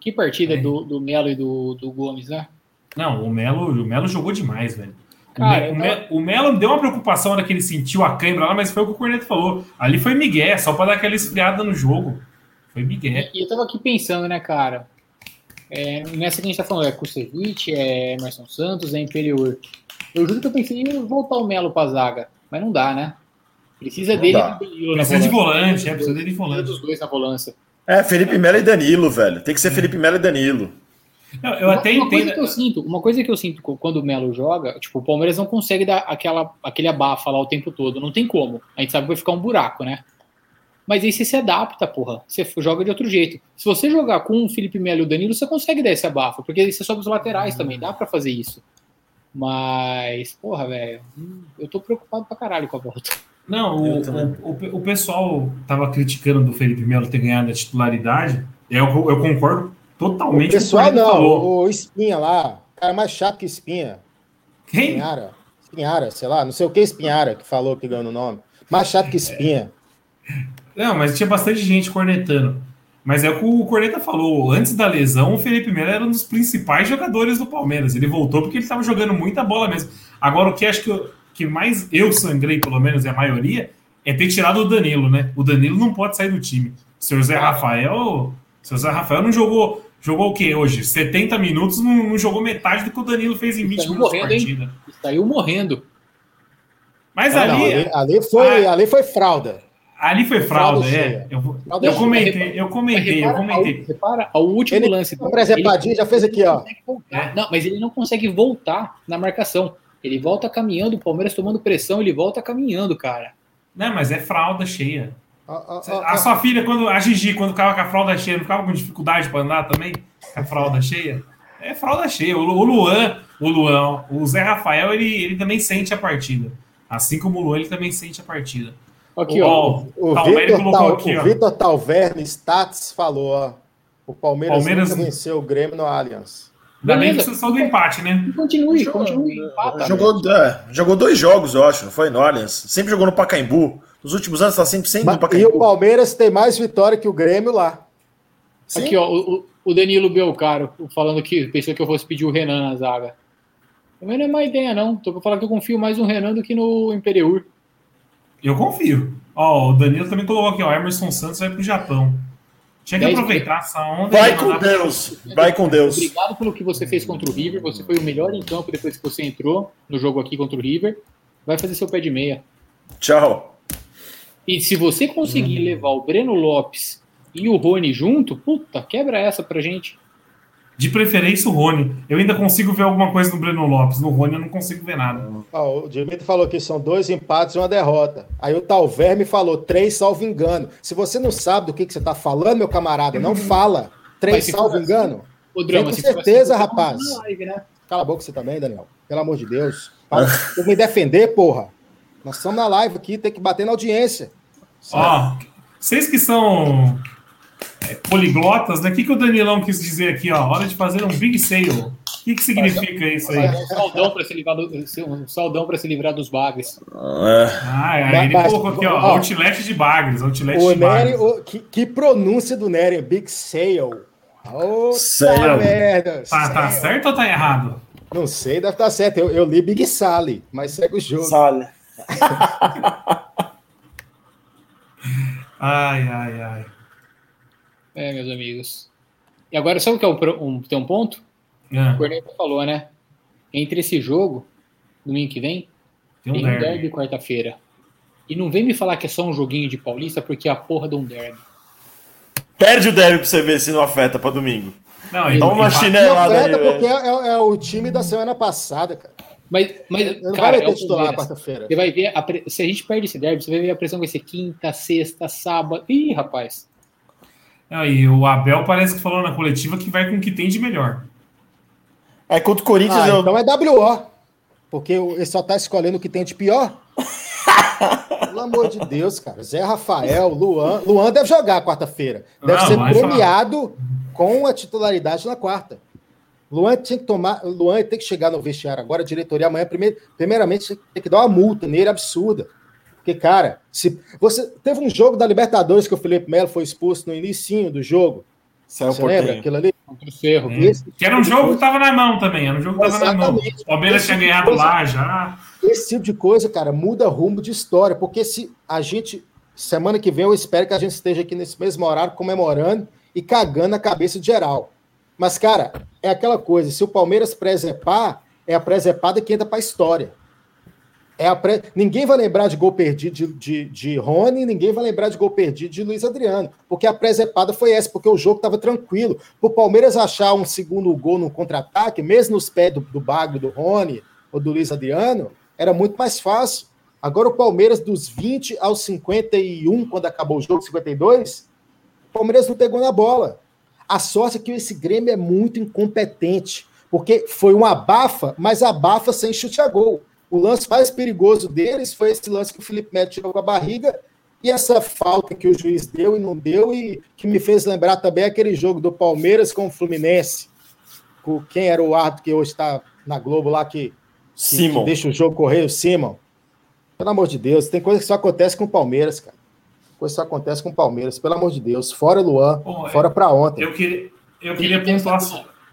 Que partida É. do, do Melo e do, do Gomes, né? Não, o Melo, o Melo jogou demais, velho. O, Cara, o, Me- o Melo deu uma preocupação na hora que ele sentiu a câimbra lá, mas foi o que o Corneto falou. Ali foi Miguel, só pra dar aquela esfriada no jogo. Foi Miguel. E eu tava aqui pensando, né, cara? É, nessa que a gente tá falando, é Kusevich, é Emerson Santos, é Imperior. Eu juro que eu pensei em voltar o Melo pra zaga, mas não dá, né? Precisa Não dele dá. e do Danilo na Precisa de volante, é, precisa dele de Precisa volante. dos dois na volância. É, Felipe Melo e Danilo, velho. Tem que ser Felipe Melo e Danilo. Não, eu até uma coisa entendo. que eu sinto, uma coisa que eu sinto quando o Melo joga, tipo, o Palmeiras não consegue dar aquela, aquele abafa lá o tempo todo, não tem como. A gente sabe que vai ficar um buraco, né? Mas aí você se adapta, porra. Você joga de outro jeito. Se você jogar com o Felipe Melo e o Danilo, você consegue dar esse abafa, porque aí você sobe os laterais também, dá pra fazer isso. Mas, porra, velho, hum, eu tô preocupado pra caralho com a volta. Não, o, o, o, o pessoal tava criticando do Felipe Melo ter ganhado a titularidade. Eu, eu concordo totalmente pessoal o ele não, falou. o Espinha lá, cara mais chato que Espinha. Quem? Espinhara, Espinhara, sei lá, não sei o que Espinhara que falou que ganhou no nome. Mais chato que Espinha. Não, mas tinha bastante gente cornetando. Mas é o que o Corneta falou. Antes da lesão, o Felipe Melo era um dos principais jogadores do Palmeiras. Ele voltou porque ele estava jogando muita bola mesmo. Agora, o que acho que, eu- que mais eu sangrei, pelo menos, e a maioria, é ter tirado o Danilo, né? O Danilo não pode sair do time. O seu Zé Rafael. O seu Zé Rafael não jogou. Jogou o quê hoje? 70 minutos, não, não jogou metade do que o Danilo fez em 20 Saiu minutos de morrendo, hein? partida. Saiu morrendo. Mas É, não, ali, ali, ali foi, ali foi fralda. ali foi fralda, Fralda é. cheia. Eu, Fralda eu comentei, eu comentei, eu comentei. Ao, repara ao último Ele lance. tá presepadinho, já fez aqui, ó. É. Não, mas ele não consegue voltar na marcação. Ele volta caminhando, o Palmeiras tomando pressão, ele volta caminhando, cara. Não, mas é fralda cheia. Ó, ó, ó, A ó. sua filha, quando a Gigi, quando ficava com a fralda cheia, não ficava com dificuldade para andar também? Com a fralda cheia? É fralda cheia. O o Luan, o Luan, o Zé Rafael, ele, ele também sente a partida. Assim como o Luan, ele também sente a partida. Aqui, Ó, ó. O o Vitor colocou Tal, aqui, o ó. Vitor Talverne Stats falou, ó. O Palmeiras, Palmeiras- venceu o Grêmio no Allianz. Ainda bem que são do empate, né? Continue, continue. Empata, Jogou, é, jogou dois jogos, eu acho, não foi no Allianz. Sempre jogou no Pacaembu. Nos últimos anos tá sempre, no Mas- e o Palmeiras tem mais vitória que o Grêmio lá. Sim. Aqui, ó, o, o Danilo Belcaro falando que pensou que eu fosse pedir o Renan na zaga. Também não é má ideia, não. Tô pra falar que eu confio mais no Renan do que no Imperiur. Eu confio. Ó, o Danilo também colocou aqui, ó. Emerson Santos vai pro Japão. Tinha que aproveitar essa onda. Vai com Deus. Vai com Deus. Obrigado pelo que você fez contra o River. Você foi o melhor em campo depois que você entrou no jogo aqui contra o River. Vai fazer seu pé de meia. Tchau. E se você conseguir levar o Breno Lopes e o Rony junto, puta, quebra essa pra gente. De preferência o Rony. Eu ainda consigo ver alguma coisa no Breno Lopes. No Rony eu não consigo ver nada. Ó, o Dimitri falou que são dois empates e uma derrota. Aí o Talverme falou três, salvo engano. Se você não sabe do que, que você está falando, meu camarada, não fala. Três, salvo assim- engano. Drama, com for certeza, tá rapaz. live, né? Cala a boca você também, Daniel. Pelo amor de Deus. Para de me defender, porra. Nós estamos na live aqui, tem que bater na audiência. Ó, vocês que são é, poliglotas, né? O que, que o Danilão quis dizer aqui, ó? Hora de fazer um big sale. O que, que significa isso aí? Um saldão para se livrar, do, um saldão para se livrar dos bagres. Ah, aí ele colocou aqui, ó, ó, outlet de bagres, outlet O de bagres. Nery, o- que, que pronúncia do Nery, Big Sale. Ô, Sale. merda. Tá, tá certo ou tá errado? Não sei, deve estar certo. Eu, eu li Big Sally, mas segue o jogo. Sale. Ai, ai, ai. É, meus amigos. E agora, sabe o que é um, um- tem um ponto? Ah, O Corneta falou, né? Entre esse jogo, domingo que vem, tem um tem um derby. derby quarta-feira. E não vem me falar que é só um joguinho de paulista, porque é a porra de um derby. Perde o derby pra você ver se não afeta pra domingo. Não, Toma uma Não chinelada aí, afeta porque é, é- é o time da semana passada, cara. Mas, mas não cara, vai é ter o titular quarta-feira. Você vai ver, a pre- se a gente perde esse derby, você vai ver a pressão que vai ser quinta, sexta, sábado. Ih, rapaz. não, e o Abel parece que falou na coletiva que vai com o que tem de melhor. É contra o Corinthians. Ah, eu... então é WO. Porque ele só tá escolhendo o que tem de pior. Pelo amor de Deus, cara. Zé Rafael, Luan. Luan deve jogar quarta-feira. Deve Não, ser vai premiado com a titularidade na quarta. Luan tinha que tomar. Luan tem que chegar no vestiário agora, a diretoria amanhã, primeiro, primeiramente, tem que dar uma multa nele absurda. Porque, cara, se você teve um jogo da Libertadores que o Felipe Melo foi expulso no início do jogo. Saiu Você lembra aquilo ali? Contra o Cerro. Esse Que era um jogo que tava na mão também, era um jogo que tava na mão. Exatamente. O Palmeiras tinha ganhado Coisa- lá já. Esse tipo de coisa, cara, muda rumo de história, porque se a gente, semana que vem, eu espero que a gente esteja aqui nesse mesmo horário comemorando e cagando a cabeça de geral. Mas, cara, é aquela coisa, se o Palmeiras presepar, é a presepada que entra pra história. É a pre... Ninguém vai lembrar de gol perdido de, de, de Rony, ninguém vai lembrar de gol perdido de Luiz Adriano, porque a presepada foi essa, porque o jogo estava tranquilo. O Palmeiras achar um segundo gol no contra-ataque, mesmo nos pés do, do Bagre, do Rony ou do Luiz Adriano, era muito mais fácil. Agora o Palmeiras, dos 20 aos 51, quando acabou o jogo, 52, o Palmeiras não pegou na bola. A sorte é que esse Grêmio é muito incompetente, porque foi um abafa, mas abafa sem chute a gol. O lance mais perigoso deles foi esse lance que o Felipe Neto tirou com a barriga e essa falta que o juiz deu e não deu, e que me fez lembrar também aquele jogo do Palmeiras com o Fluminense. Com quem era o árbitro que hoje está na Globo lá que, que- Simon. que deixa o jogo correr, o Simon. Pelo amor de Deus, tem coisa que só acontece com o Palmeiras, cara. Que só acontece com o Palmeiras, pelo amor de Deus. Fora Luan, Pô, é- fora pra ontem. Eu queria, eu queria pontuar.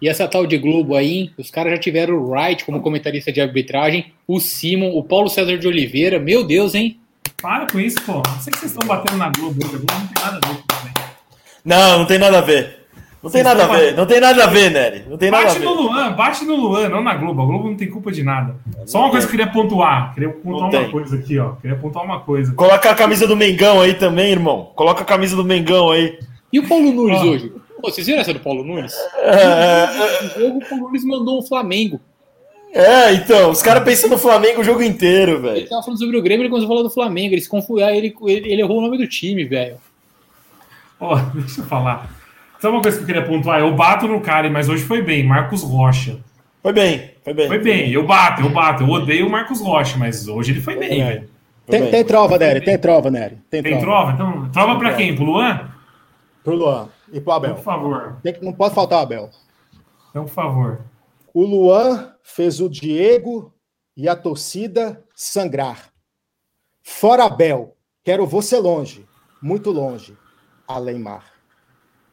E essa tal de Globo aí, os caras já tiveram o Wright como comentarista de arbitragem, o Simon, o Paulo César de Oliveira, meu Deus, hein? Para com isso, pô. Não sei que vocês estão batendo na Globo. hoje. A Globo não tem nada a ver com isso. né? Não, não tem nada a ver. Não tem nada a ver. Não tem nada a ver, Nery. Não tem nada a Bate ver. no Luan, bate no Luan, não na Globo. A Globo não tem culpa de nada. Só uma coisa que eu queria pontuar. Queria pontuar Não uma tem. coisa aqui, ó. Queria pontuar uma coisa. Coloca a camisa do Mengão aí também, irmão. Coloca a camisa do Mengão aí. E o Paulo Nunes Ah. hoje? Pô, vocês viram essa do Paulo Nunes? É, No jogo, o Paulo Nunes mandou um Flamengo. é, então, os caras pensam no Flamengo o jogo inteiro, Ele velho. tava falando sobre o Grêmio, ele começou a falar do Flamengo. Ele se confundiu, ele, ele, ele errou o nome do time, velho. Ó, deixa eu falar. Sabe uma coisa que eu queria pontuar? Eu bato no cara, mas hoje foi bem. Marcos Rocha. Foi bem, foi bem. Foi bem. Eu bato, eu bato. Eu odeio o Marcos Rocha, mas hoje ele foi bem. Foi Tem, bem. tem trova, Nery, tem trova, Nery. Tem, Tem trova. trova? Então, trova pra quem? Pro Luan? Pro Luan e pro Por Abel. favor. Tem não pode faltar o Abel. Então, por favor. O Luan fez o Diego e a torcida sangrar. Fora Abel, quero você longe, muito longe. Além mar.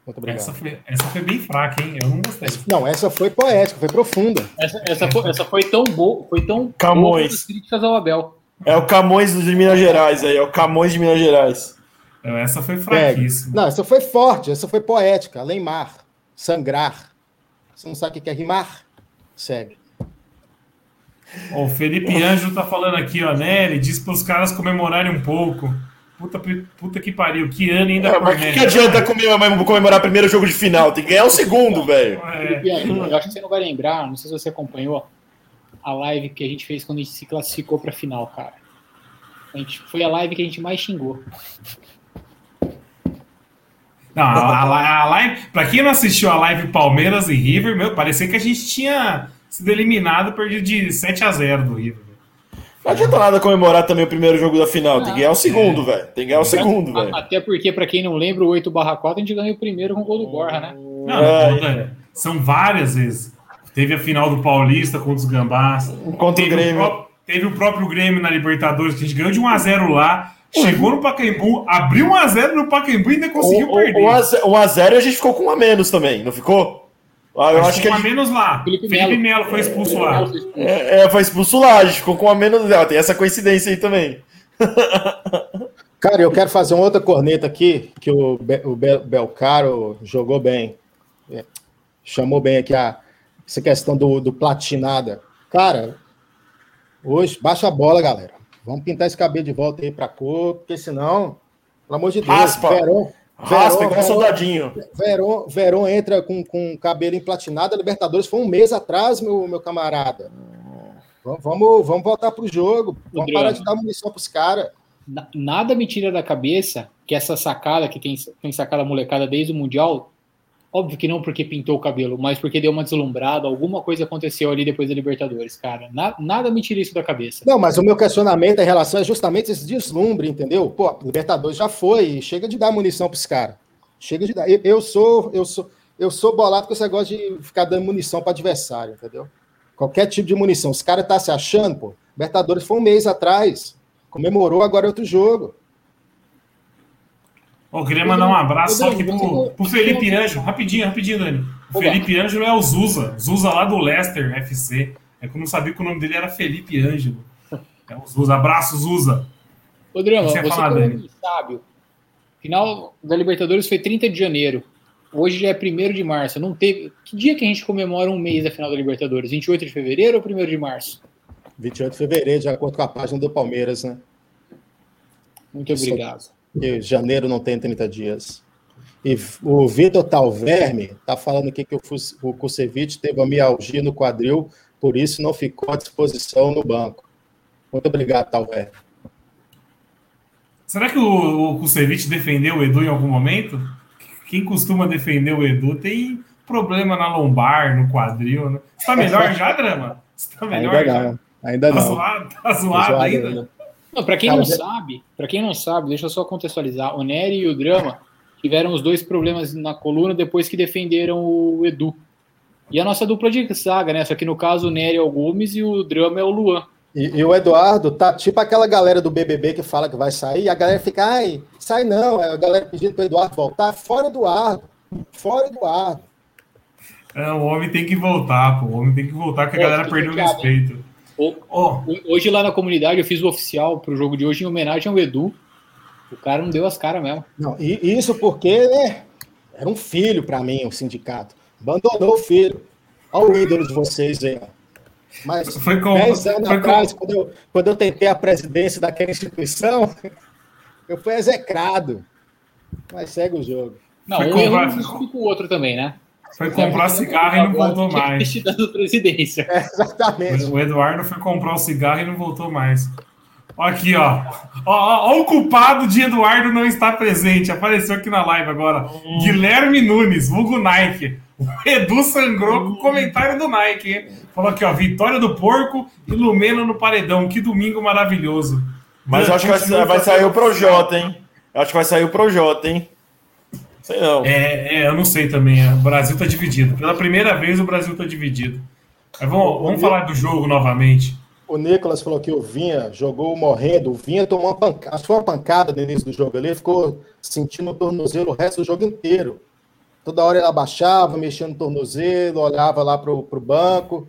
Muito obrigado. Essa foi, essa foi bem fraca, hein? Eu não gostei. Não, essa foi poética, foi profunda. Essa, essa, foi, essa foi tão boa, foi tão Camões. boa críticas ao Abel. É o Camões de Minas Gerais aí, é o Camões de Minas Gerais. Essa foi fraquíssima. Não, essa foi forte, essa foi poética. Além mar, sangrar. Você não sabe o que é rimar? Segue. O Felipe Anjo tá falando aqui, ó, Nery, diz para os caras comemorarem um pouco. Puta, puta que pariu, que ano ainda É, mas o que, que adianta comemorar, comemorar primeiro jogo de final? Tem que ganhar o segundo, velho. É, Eu acho que você não vai lembrar, não sei se você acompanhou a live que a gente fez quando a gente se classificou pra final, cara. A gente, foi a live que a gente mais xingou. Não, a, a, a live, pra quem não assistiu a live Palmeiras e River, meu, parecia que a gente tinha sido eliminado, perdido de 7 a 0 do River. Não adianta nada comemorar também o primeiro jogo da final. Tem que ganhar o segundo, velho. Tem que ganhar o segundo, velho. Até porque, pra quem não lembra, o 8 4 a gente ganhou o primeiro com o gol do Borra, né? Não, É. são várias vezes. Teve a final do Paulista contra os Gambás. Contra o Teve Grêmio. pró- teve o próprio Grêmio na Libertadores, que a gente ganhou de 1x0 lá. Chegou no Pacaembu, abriu 1x0 no Pacaembu e ainda conseguiu O- o- perder. o a ze- o 1x0 a gente ficou com um a menos também, não ficou? Ah, eu acho que a gente, menos lá. Felipe Felipe, Melo. Foi expulso lá. é, é, foi expulso lá, a gente ficou com um a menos. Ah, tem essa coincidência aí também. Cara, eu quero fazer uma outra corneta aqui, que o, Be o Be Belcaro jogou bem. É, chamou bem aqui a, essa questão do, do platinada. Cara, hoje, baixa a bola, galera. Vamos pintar esse cabelo de volta aí pra cor, porque senão, pelo amor de Deus, Raspa. Verón, Raspa igual soldadinho. Verón, Verón entra com, com cabelo em platinado, a Libertadores foi um mês atrás, meu, meu camarada. Vamos, vamos, vamos voltar pro jogo. Vamos drama. parar de dar munição pros caras. Na- Nada me tira da cabeça que essa sacada que tem, tem sacada molecada desde o Mundial, óbvio que não porque pintou o cabelo, mas porque deu uma deslumbrada, alguma coisa aconteceu ali depois da Libertadores, cara. Na- nada me tira isso da cabeça. Não, mas o meu questionamento em relação é justamente esse deslumbre, entendeu? Pô, Libertadores já foi, chega de dar munição para os caras. Chega de dar. Eu, eu sou, eu sou, eu sou bolado com esse negócio de ficar dando munição para adversário, entendeu? Qualquer tipo de munição. Os caras tá se achando, pô. Libertadores foi um mês atrás. Comemorou, agora é outro jogo. Ô, queria mandar um abraço só aqui pro, Rodrigo, pro Felipe Ângelo. Rapidinho, rapidinho, Dani. O. Felipe Ângelo é o Zuza. Zuza lá do Leicester FC. É que eu não sabia que o nome dele era Felipe Ângelo. É o Zuza. Abraço, Zuza. Ô, Drama, Você você falar, é Dani? sábio. Final da Libertadores foi 30 de janeiro. Hoje já é 1 de março. Não teve. Que dia que a gente comemora um mês da final da Libertadores? 28 de fevereiro ou 1 de março? 28 de fevereiro, de acordo com a página do Palmeiras, né? Muito Isso. obrigado. Que janeiro não tem 30 dias. E o Vitor Talverme está falando aqui que o, o Kusevich teve uma mialgia no quadril, por isso não ficou à disposição no banco. Muito obrigado, Talverme. Será que o, o Kusevich defendeu o Edu em algum momento? Quem costuma defender o Edu tem problema na lombar, no quadril, né? Você tá melhor já, Drama? Você tá melhor Ainda já? não, ainda Tá não. zoado, tá Tô zoado zoado ainda? ainda. Não, para quem Cara, não de- sabe, para quem não sabe, deixa eu só contextualizar. O Nery e o Drama tiveram os dois problemas na coluna depois que defenderam o Edu. E a nossa dupla de zaga, né? Só que no caso o Nery é o Gomes e o Drama é o Luan. E, e o Eduardo tá tipo aquela galera do BBB que fala que vai sair, e a galera fica, ai, sai não, é a galera pedindo para o Eduardo voltar, fora Eduardo, fora Eduardo. É, o homem tem que voltar, pô. O homem tem que voltar, que a galera perdeu o respeito. O- Ó, Hoje lá na comunidade eu fiz o oficial pro jogo de hoje em homenagem ao Edu. O cara não deu as caras mesmo. Não, e isso porque, né, era um filho para mim, o sindicato. Abandonou o filho. Olha o ídolo de vocês aí. Mas Foi com- 10 anos foi com- atrás, quando, eu, quando eu tentei a presidência daquela instituição, eu fui execrado. Mas segue o jogo. Não, Foi um com- não justifica o outro também, né? Foi comprar cigarro e não voltou mais. dado presidência. É, exatamente. O Eduardo foi comprar o cigarro e não voltou mais. Aqui, ó. Ó, ó, ó o culpado de Eduardo não estar presente. Apareceu aqui na live agora. Guilherme Nunes, vulgo Nike. O Edu sangrou com o comentário do Nike, hein? Falou aqui, ó. Vitória do porco e Lumena no paredão. Que domingo maravilhoso. Mas eu acho que vai, vai sair o Projota, hein? Eu acho que vai sair o Projota, hein? Sei não. É, é, eu não sei também. O Brasil tá dividido. Pela primeira vez o Brasil tá dividido. Mas vamos, vamos falar do jogo novamente. O Nicolas falou que o Vinha jogou morrendo. O Vinha tomou uma pancada. Acho que foi uma pancada no início do jogo ali. Ele ficou sentindo o tornozelo o resto do jogo inteiro. Toda hora ele abaixava, mexia no tornozelo, olhava lá pro, pro banco.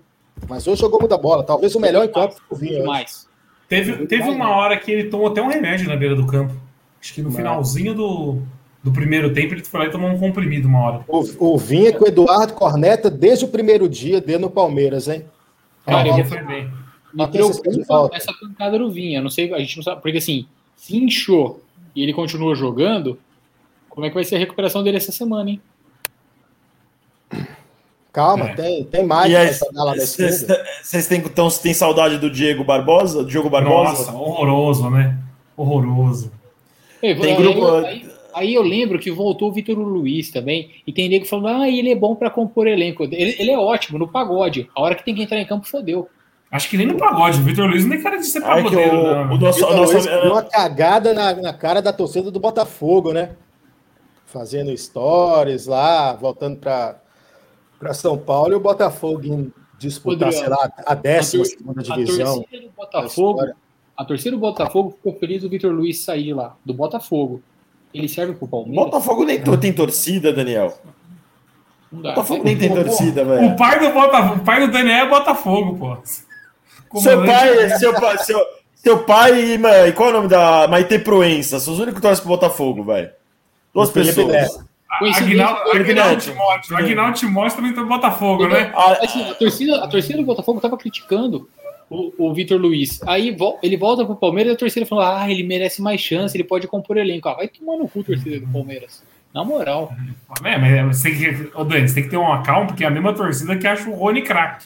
Mas hoje jogou muita bola. Talvez o melhor em campo foi o Vinha. Demais. Teve, teve uma hora que ele tomou até um remédio na beira do campo. Acho que no finalzinho do, do primeiro tempo ele foi lá e tomou um comprimido uma hora. O, o Vinha com o Eduardo Corneta desde o primeiro dia dele no Palmeiras, hein? Cara, Ele eu- foi bem. Me preocupa essa pancada do Vinha. Não sei, a gente não sabe. Porque assim, se inchou e ele continua jogando, como é que vai ser a recuperação dele essa semana, hein? Calma, É. tem, tem mais E vocês têm, então, têm saudade do Diego Barbosa? Do Diogo Barbosa? Nossa, horroroso, né? Horroroso. Ei, Tem aí, grupo- aí, aí eu lembro que voltou o Vitor Luiz também, e tem nego falando, ah, ele é bom pra compor elenco. Ele, ele é ótimo no pagode. A hora que tem que entrar em campo, fodeu. Acho que nem no pagode. O Vitor Luiz nem cara de ser que pagodeiro. o, não. o nosso, a Luiz deu uma cagada na, na cara da torcida do Botafogo, né? Fazendo stories lá, voltando para Para São Paulo e o Botafogo em disputar, Rodrigo, sei lá, a décima a segunda A divisão. torcida do Botafogo, a torcida do Botafogo ficou feliz do Vitor Luiz sair lá, do Botafogo. Ele serve pro Palmeiras? Botafogo nem tem torcida, Daniel. Não dá. Botafogo nem tem torcida, O velho. pai do Botafogo, o pai do Daniel é Botafogo, pô. Seu pai, seu pai, seu, seu pai e, ma- e qual é o nome da Maite Proença? São os únicos que torcem pro Botafogo, velho. Duas pessoas. Aguinaldo. Timóteo. Aguinaldo Timóteo também tá no Botafogo, né? Assim, a, torcida, a torcida do Botafogo tava criticando o, o Vitor Luiz. Aí ele volta pro Palmeiras e a torcida falou: ah, ele merece mais chance, ele pode compor elenco. Ah, vai tomar no cu, torcida do Palmeiras. Na moral. É, mas você tem que, ô você tem que ter uma calma, porque é a mesma torcida que acha o Rony craque.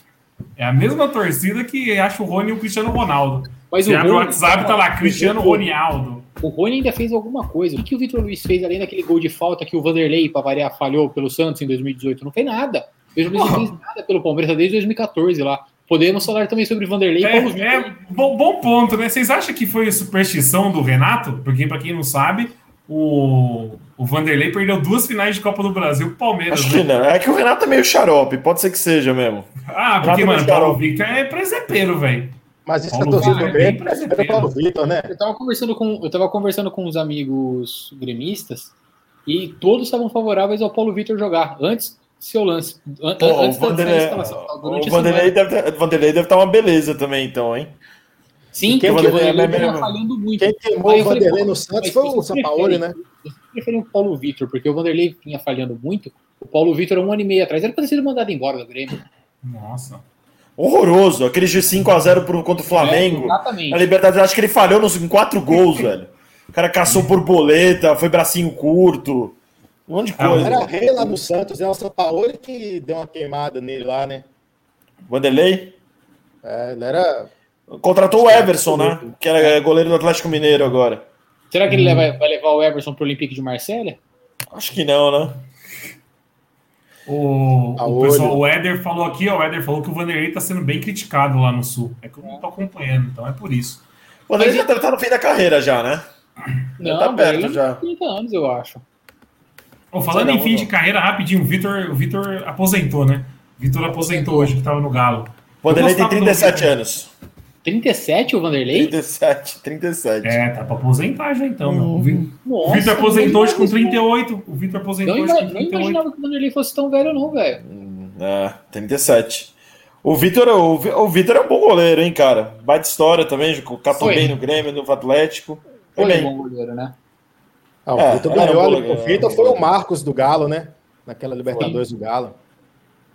É a mesma torcida que acha o Rony e o Cristiano Ronaldo. Mas Você o abre o Rony- WhatsApp, tá lá, Cristiano o- Ronaldo. O Rony ainda fez alguma coisa. O que, o Vitor Luiz fez além daquele gol de falta que o Vanderlei, pra variar, falhou pelo Santos em 2018? Não fez nada. O Vitor Luiz não fez nada pelo Palmeiras desde 2014 lá. Podemos falar também sobre o Vanderlei É, é bom, bom ponto, né? Vocês acham que foi superstição do Renato? Porque, pra quem não sabe, o, o Vanderlei perdeu duas finais de Copa do Brasil pro Palmeiras. acho que Né? não. É que o Renato é meio xarope, pode ser que seja mesmo. Ah, porque, Renato mano, Machado. Paulo Victor é presepeiro, velho. Mas isso que Paulo é bem Grêmio é o Paulo Vitor, né? Eu tava conversando com, eu tava conversando com uns amigos gremistas e todos estavam favoráveis ao Paulo Vitor jogar antes seu lance. An Pô, o antes Vanderlei, o a Vanderlei deve, Vanderlei deve estar uma beleza também, então, hein? Sim, Quem porque o Vanderlei é Vanderlei mesmo- tava falhando muito. Quem queimou Aí o eu falei, Vanderlei pô, no Santos foi o Sampaoli, né? Vocês preferem o Paulo Vitor, porque o Vanderlei vinha falhando muito. O Paulo Vitor, um ano e meio atrás, era pra ter sido mandado embora do Grêmio. Nossa. Horroroso. Aquele de 5x0 pro- contra o É, Flamengo. exatamente. Na Libertadores, acho que ele falhou nos, em quatro gols, velho. O cara caçou borboleta, foi bracinho curto. Um monte de Ah, coisa. Era rei lá no Santos, é o Sampaoli que deu uma queimada nele lá, né? Vanderlei É, ele era. contratou o Everson, né? Que era goleiro do Atlético Mineiro agora. Será que ele leva- vai levar o Everson pro Olympique de Marselha? Acho que não, né? O, A o, pessoal, o Éder falou aqui, ó, o Éder falou que o Vanderlei tá sendo bem criticado lá no Sul. É que eu não tô acompanhando, então é por isso. O Vanderlei já tá no fim da carreira já, né? Não, tá perto ele já. tem 30 anos, eu acho. Ô, falando em não, fim não. de carreira, rapidinho, o Vitor, o Vitor aposentou, né? O Vitor aposentou hoje, que tava no Galo. O Vanderlei Eu tem gostava do 37 Vitor. anos. 37 o Vanderlei? 37, 37. É, tá pra aposentar já então, meu. O Vitor aposentou hoje com não 38. O Vitor aposentou Não, hoje com não 38. imaginava que o Vanderlei fosse tão velho, não, velho. É, 37. O Vitor, o, o Vitor é um bom goleiro, hein, cara? Baita história também, catou bem no Grêmio, no Atlético. Foi Foi um bem. bom goleiro, né? Ah, o É, Vitor ganhou. o Vitor foi o Marcos do Galo, né? Naquela Libertadores do Galo.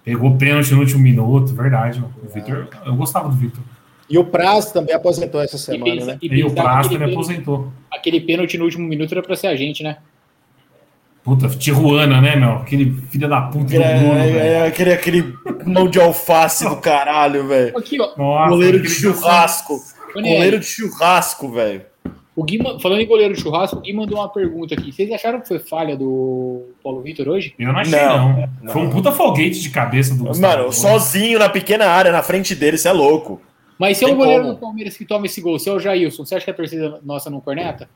Pegou pênalti no último minuto, verdade. mano. O Vitor, eu gostava do Vitor. E o Praz também aposentou essa E, semana, pensa- né? e E o aquele, também pênalti, aposentou. aquele pênalti no último minuto era pra ser a gente, né? Puta, Tijuana, né, meu? Aquele filho da puta do Bruno, É, é, aquele, aquele mão de alface do caralho, velho. Aqui, ó. Nossa, Goleiro de churrasco. Goleiro de churrasco, velho. O Gui, falando em goleiro de churrasco, o Gui mandou uma pergunta aqui. Vocês acharam que foi falha do Paulo Vitor hoje? Eu não achei, Não, não. Foi um puta foguete de cabeça do Gustavo Mano, sozinho na pequena área, na frente dele, você é louco. Mas se é o goleiro como. do Palmeiras que toma esse gol, se é o Jailson, você acha que a torcida nossa não corneta?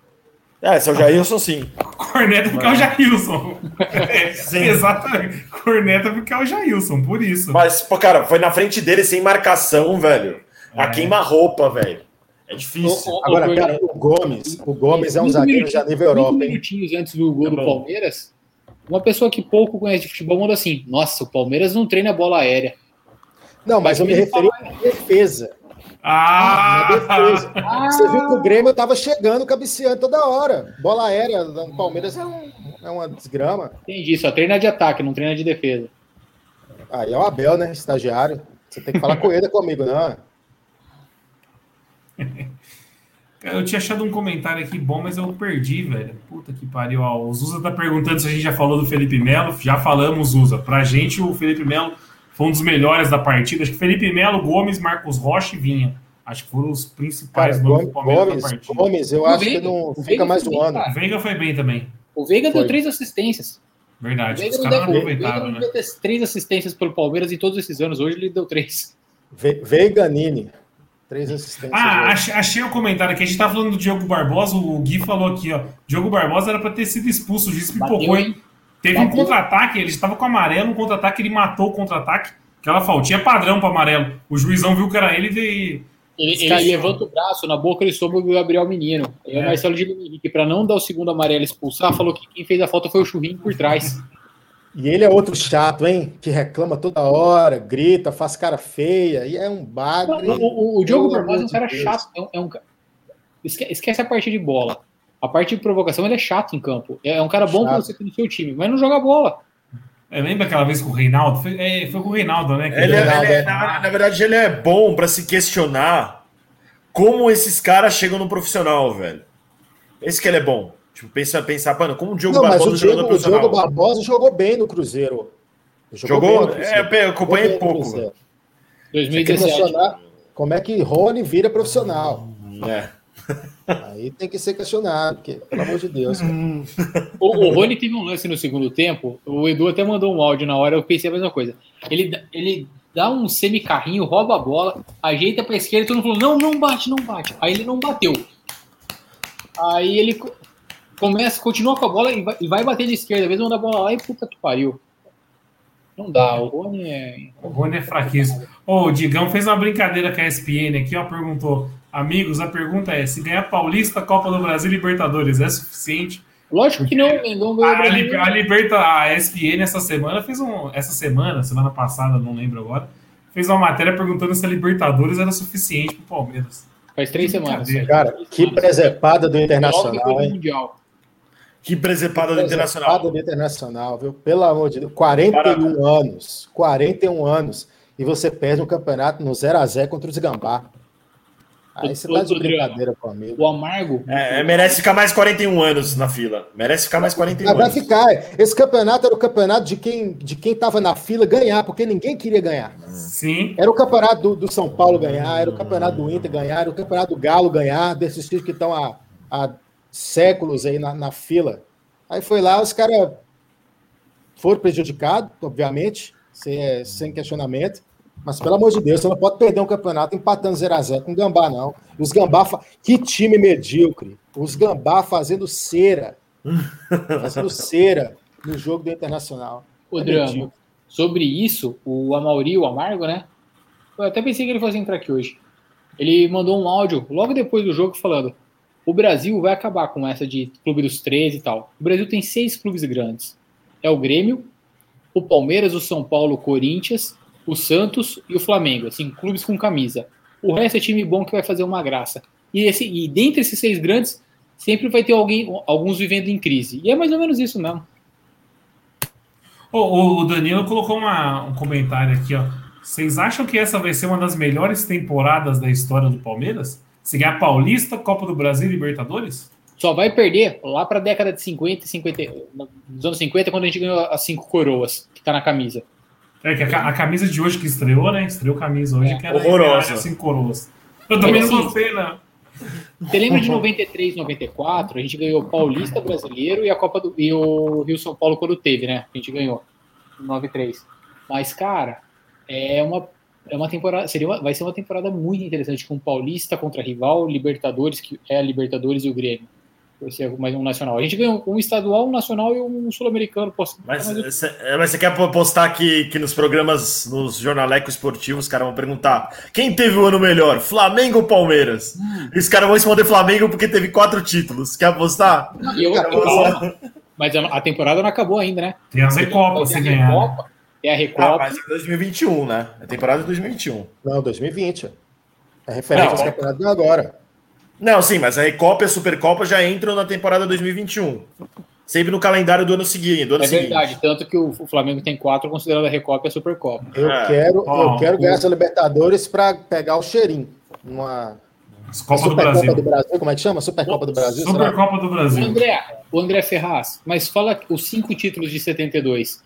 É, seu Jailson sim. Corneta porque é o Jailson. É, Sim. exatamente. Corneta porque é o Jailson, por isso. Mas, pô, cara, foi na frente dele sem marcação, velho. A É. queima-roupa, velho. É difícil. Ô, Agora, cara, o Gomes, o Gomes é um zagueiro já nível Europa, hein? minutinhos antes do gol É do. Palmeiras, uma pessoa que pouco conhece de futebol mandou assim: Nossa, o Palmeiras não treina bola aérea. Não, mas eu me referi à defesa. Ah! Defesa. Você viu que o Grêmio tava chegando, cabeceando toda hora. Bola aérea do Palmeiras é, um- é uma desgrama. Entendi, só treina de ataque, não treina de defesa. Aí é o Abel, né? Estagiário. Você tem que falar com ele comigo, não. Eu tinha achado um comentário aqui bom, mas eu perdi, velho. Puta que pariu. Ó, o Zuza tá perguntando se a gente já falou do Felipe Melo. Já falamos, Zuza. Pra gente, o Felipe Melo foi um dos melhores da partida. Acho que Felipe Melo, Gomes, Marcos Rocha e Vinha. Acho que foram os Cara, principais nomes do Palmeiras Gomes, da partida. Gomes, eu O acho Veiga, que não o fica Veiga mais foi um bem, ano. cara. O Veiga foi bem também. O Veiga Foi. deu três assistências. O Verdade. Veiga Os não, caras não o aproveitaram, né? ter três assistências pelo Palmeiras em todos esses anos. Hoje ele deu três. Ve- Veiga Nini. Três assistências. Ah, achei, achei o comentário aqui. A gente tá falando do Diogo Barbosa. O Gui falou aqui, ó. Diogo Barbosa era pra ter sido expulso. O juiz pipocou, Bateu, hein? Teve um contra-ataque, ele estava com amarelo, um contra-ataque, ele matou o contra-ataque. Aquela faltinha padrão para amarelo. O juizão viu que era ele e. Ele, ele levanta o braço, na boca ele soube o Gabriel Menino. E é. o Marcelo de Henrique, para não dar o segundo amarelo expulsar, falou que quem fez a falta foi o churrinho por trás. E ele é outro chato, hein? Que reclama toda hora, grita, faz cara feia, e é um bagre. O, o, o Diogo Barbosa é um cara Deus. chato. É um, é um, esquece a parte de bola. A parte de provocação ele é chato em campo. É, é um cara bom para você ter no seu time, mas não joga bola. É, lembra aquela vez com o Reinaldo? Foi, é, foi com o Reinaldo, né? Ele, Reinaldo, ele é, na, na, verdade, ele é bom para se questionar como esses caras chegam no profissional, velho. Esse que ele é bom. Tipo, pensa, pensar, mano, como o Diogo não, Barbosa no profissional. O Diogo Barbosa jogou bem no Cruzeiro. Jogou? jogou? É, eu acompanhei pouco. 2017. Como é que Rony vira profissional? É. Aí tem que ser questionado, porque, pelo amor de Deus. o, o Rony teve um lance no segundo tempo. O Edu até mandou um áudio na hora, eu pensei a mesma coisa. Ele, ele dá um semi-carrinho, rouba a bola, ajeita pra esquerda e todo mundo falou: não, não bate, não bate. Aí ele não bateu. Aí ele começa, continua com a bola e vai, e vai bater de esquerda, às vezes manda a bola lá e puta que pariu. Não dá, o Rony é. O Rony é fraquíssimo. Oh, o Digão fez uma brincadeira com a ESPN aqui, ó. Perguntou: Amigos, a pergunta é: se ganhar Paulista, Copa do Brasil e Libertadores é suficiente? Lógico que não, não a, a, a Liberta, a ESPN essa semana fez um. Essa semana, semana passada, não lembro agora, fez uma matéria perguntando se a Libertadores era suficiente para o Palmeiras. Faz três semanas. Cara, que presepada do Internacional, hein? Mundial. Que presepada do Internacional. Presepada do Internacional, viu? Pelo amor de Deus. 41 Parabéns. anos. 41 anos. E você perde um campeonato no 0x0 contra os Gambá. Aí você tá de brincadeira com o amigo. O Amargo. É, é, merece ficar mais 41 anos na fila. Merece ficar mais 41 ah, vai anos. Vai ficar. Esse campeonato era o campeonato de quem de quem tava na fila ganhar, porque ninguém queria ganhar. Sim. Era o campeonato do, do São Paulo ganhar, era o campeonato do Inter ganhar, era o campeonato do Galo ganhar, desses times que estão há, há séculos aí na, na fila. Aí foi lá, os caras foram prejudicados, obviamente, sem, sem questionamento. Mas, pelo amor de Deus, você não pode perder um campeonato empatando 0x0 com o Gambá, não. Os Gambá. Fa... Que time medíocre. Os Gambá fazendo cera. fazendo cera no jogo do Internacional. O é drama. Sobre isso, o Amauri, o Amargo, né? Eu até pensei que ele fosse entrar aqui hoje. Ele mandou um áudio logo depois do jogo falando: o Brasil vai acabar com essa de clube dos 13 e tal. O Brasil tem seis clubes grandes: é o Grêmio, o Palmeiras, o São Paulo, o Corinthians o Santos e o Flamengo, assim, clubes com camisa. O resto é time bom que vai fazer uma graça. E, esse, e dentre esses seis grandes, sempre vai ter alguém, alguns vivendo em crise. E é mais ou menos isso mesmo. O, o Danilo colocou uma, um comentário aqui, ó. Vocês acham que essa vai ser uma das melhores temporadas da história do Palmeiras? Se ganhar Paulista, Copa do Brasil e Libertadores? Só vai perder lá para a década de 50 50, nos anos 50, quando a gente ganhou as cinco coroas, que está na camisa. É que a, a, camisa de hoje que estreou, né? Estreou camisa hoje, é. que era horrorosa. Assim, coroas. Eu também não assim, gostei, né? Você lembra de 93, 94? A gente ganhou o Paulista Brasileiro e a Copa do e o Rio São Paulo quando teve, né? A gente ganhou 93. Mas cara, é uma é uma temporada, seria uma, vai ser uma temporada muito interessante com Paulista contra rival, Libertadores, que é a Libertadores e o Grêmio ser mais um nacional. A gente ganhou um estadual, um nacional e um sul-americano. Mas, mas, é, mas você quer postar que, que nos programas, nos jornalecos esportivos, os caras vão perguntar quem teve o ano melhor, Flamengo ou Palmeiras? Hum. E os caras vão responder Flamengo porque teve quatro títulos. Quer apostar? Eu, eu, mas a temporada não acabou ainda, né? Tem a Recopa você ganhar. É a Recopa. Ah, mas é 2021, né? É temporada de 2021. Não, 2020. É referente aos campeonatos de agora. Não, sim, mas a Recopa e a Supercopa já entram na temporada 2021. Sempre no calendário do ano seguinte. Do ano é verdade, seguinte. tanto que o Flamengo tem quatro considerando a Recopa e a Supercopa. Eu é. quero, oh, eu quero ganhar essa Libertadores para pegar o cheirinho. Uma Copa do Brasil. do Brasil. Como é que chama? Supercopa do Brasil? Supercopa do Brasil. O André, o André Ferraz, mas fala os cinco títulos de 72.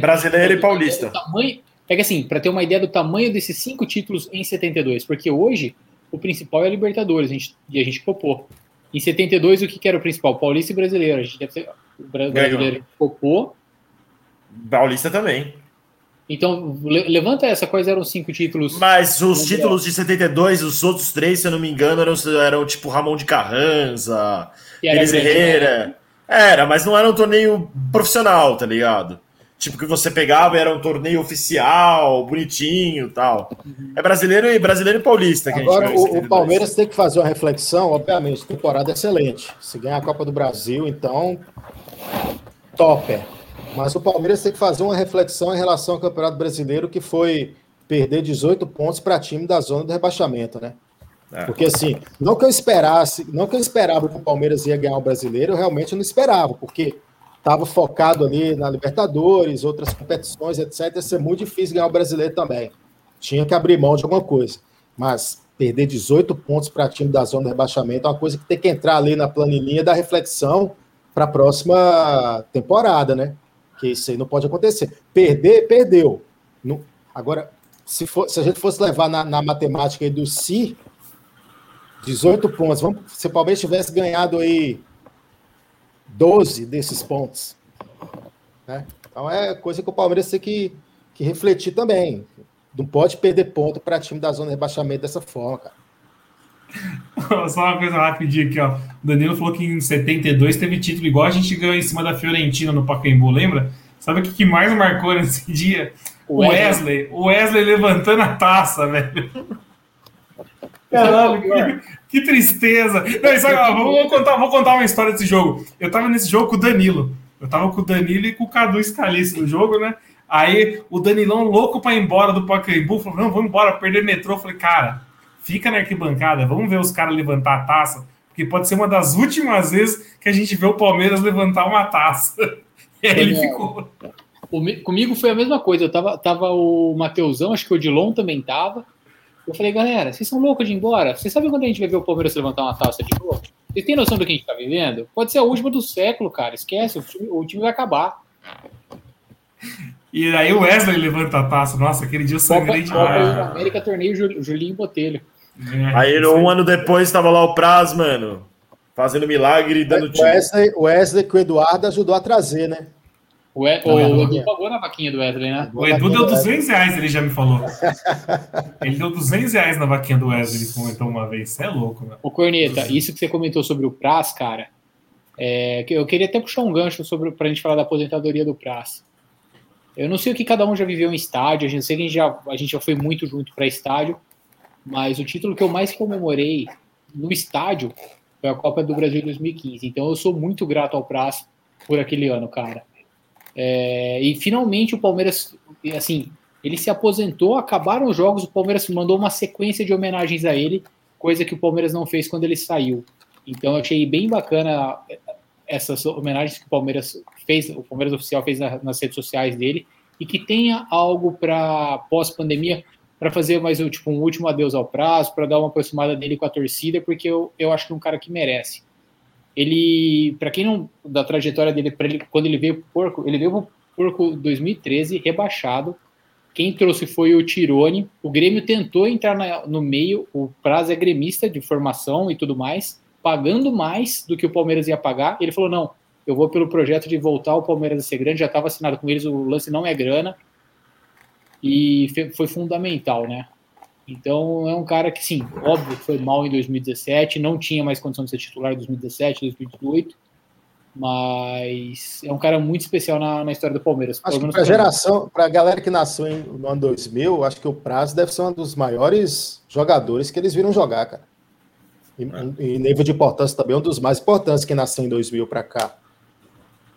Brasileiro e Paulista. Tamanho, é que assim, para ter uma ideia do tamanho desses cinco títulos em 72, porque hoje o principal é a Libertadores, a gente, e a gente copou. Em 72, o que, que era o principal? Paulista e Brasileiro. A gente deve ser, o Brasileiro copou. Paulista também. Então, levanta essa, quais eram os cinco títulos? Mas os títulos de 72, os outros três, se eu não me engano, eram, eram tipo Ramon de Carranza, Pires Herrera. Era, mas não era um torneio profissional, tá ligado? Tipo, que você pegava era um torneio oficial, bonitinho tal. É brasileiro e brasileiro e paulista que Agora, a gente o, o Palmeiras tem que fazer uma reflexão, obviamente, temporada excelente. Se ganhar a Copa do Brasil, então, topper. Mas o Palmeiras tem que fazer uma reflexão em relação ao Campeonato Brasileiro, que foi perder 18 pontos para time da zona do rebaixamento, né? É. Porque assim, não que eu esperasse, não que eu esperava que o Palmeiras ia ganhar o brasileiro, eu realmente não esperava, porque estava focado ali na Libertadores, outras competições, etc. Ia ser muito difícil ganhar o brasileiro também. Tinha que abrir mão de alguma coisa. Mas perder 18 pontos para time da zona do rebaixamento é uma coisa que tem que entrar ali na planilha da reflexão para a próxima temporada, né? Que isso aí não pode acontecer. Perder, perdeu. agora, se, for, se a gente fosse levar na, na matemática do si, 18 pontos. Vamos, se o Palmeiras tivesse ganhado aí 12 desses pontos. Né? Então é coisa que o Palmeiras tem que, que refletir também. Não pode perder ponto para time da zona de rebaixamento dessa forma, cara. Só uma coisa rapidinha aqui, ó. O Danilo falou que em 72 teve título igual a gente ganhou em cima da Fiorentina no Pacaembu, lembra? Sabe o que mais marcou nesse dia? O Wesley. O Wesley levantando a taça, velho. Caralho, que, que tristeza. Não, isso, ó, vou, contar, vou contar uma história desse jogo. Eu tava nesse jogo com o Danilo. Eu tava com o Danilo e com o Cadu Scalice no jogo, né? Aí o Danilão, louco pra ir embora do Pacaembu, falou: não, vamos embora, perder metrô. Eu falei, cara, fica na arquibancada, vamos ver os caras levantar a taça, porque pode ser uma das últimas vezes que a gente vê o Palmeiras levantar uma taça. E aí ele ficou. Comigo foi a mesma coisa. Eu tava, tava o Mateusão, acho que o Odilon também tava. Eu falei, galera, vocês são loucos de ir embora? Vocês sabem quando a gente vai ver o Palmeiras levantar uma taça de novo? Vocês têm noção do que a gente tá vivendo? Pode ser a última do século, cara. Esquece, o time, o time vai acabar. E aí o Wesley levanta a taça. Nossa, aquele dia eu sangrei demais. Copa América, torneio Julinho Botelho. É, aí um ano depois estava lá o Praz, mano, fazendo milagre e dando tiro. Wesley, Wesley que o Eduardo ajudou a trazer, né? O, e, o, o Edu pagou na vaquinha do Wesley, né? O Edu deu 200 reais, ele já me falou. ele deu 200 reais na vaquinha do Wesley, ele comentou uma vez. Você é louco, né? O Corneta, isso que você comentou sobre o Praz, cara, é, eu queria até puxar um gancho sobre, pra gente falar da aposentadoria do Praz. Eu não sei o que cada um já viveu em estádio, a gente sei que a gente já, a gente já foi muito junto para estádio, mas o título que eu mais comemorei no estádio foi a Copa do Brasil 2015. Então eu sou muito grato ao Praz por aquele ano, cara. É, e finalmente o Palmeiras, assim, ele se aposentou, acabaram os jogos, o Palmeiras mandou uma sequência de homenagens a ele, coisa que o Palmeiras não fez quando ele saiu. Então eu achei bem bacana essas homenagens que o Palmeiras fez, o Palmeiras oficial fez nas redes sociais dele, e que tenha algo para pós-pandemia, para fazer mais tipo, um último adeus ao prazo, para dar uma aproximada dele com a torcida, porque eu, eu acho que é um cara que merece ele, para quem não, da trajetória dele, ele, quando ele veio pro Porco, ele veio pro Porco 2013 rebaixado. Quem trouxe foi o Tirone. O Grêmio tentou entrar na, no meio, o Prazo é gremista de formação e tudo mais, pagando mais do que o Palmeiras ia pagar. Ele falou: não, eu vou pelo projeto de voltar o Palmeiras a ser grande, já estava assinado com eles, o lance não é grana. E foi fundamental, né? Então é um cara que, sim, óbvio, foi mal em 2017, não tinha mais condição de ser titular em 2017, 2018, mas é um cara muito especial na, na história do Palmeiras. Acho que para a geração, para a galera que nasceu em, no ano 2000, acho que o Prazo deve ser um dos maiores jogadores que eles viram jogar, cara. E, é. e nível de importância também, um dos mais importantes que nasceu em 2000 para cá.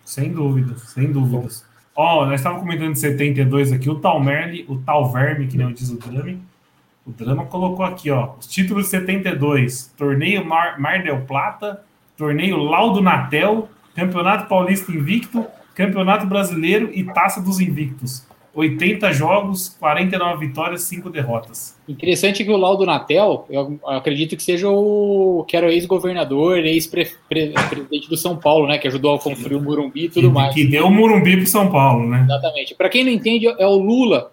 Sem dúvidas, sem dúvidas. Ó, oh, nós estávamos comentando de 72 aqui, o Talmerli, o Talverme, que nem diz o Drame, o Drama colocou aqui, ó, os títulos 72, Torneio Mar, Mar del Plata, Torneio Laudo Natel, Campeonato Paulista Invicto, Campeonato Brasileiro e Taça dos Invictos. 80 jogos, 49 vitórias, 5 derrotas. Interessante que o Laudo Natel, eu acredito que seja o que era ex-governador, ex-presidente do São Paulo, né? Que ajudou a construir o Murumbi e tudo que, mais. Que deu o Murumbi pro São Paulo, né? Exatamente. Para quem não entende, é o Lula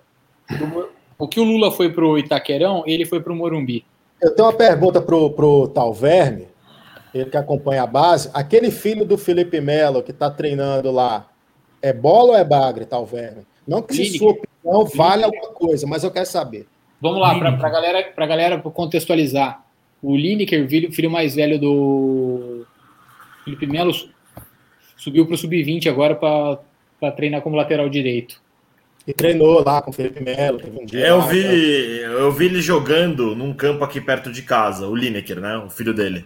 do, o que o Lula foi pro Itaquerão, ele foi pro Morumbi. Eu tenho uma pergunta pro, pro Talverme, ele que acompanha a base. Aquele filho do Felipe Melo que está treinando lá, é bola ou é bagre, Talverme? Não que se sua opinião vale alguma coisa, mas eu quero saber. Vamos lá, para a galera, pra galera contextualizar. O Lineker, filho mais velho do Felipe Melo, subiu para o sub-20 agora para treinar como lateral direito. E treinou lá com o Felipe Melo. Teve um dia É, Eu vi, então. eu vi ele jogando num campo aqui perto de casa, o Lineker, né? O filho dele.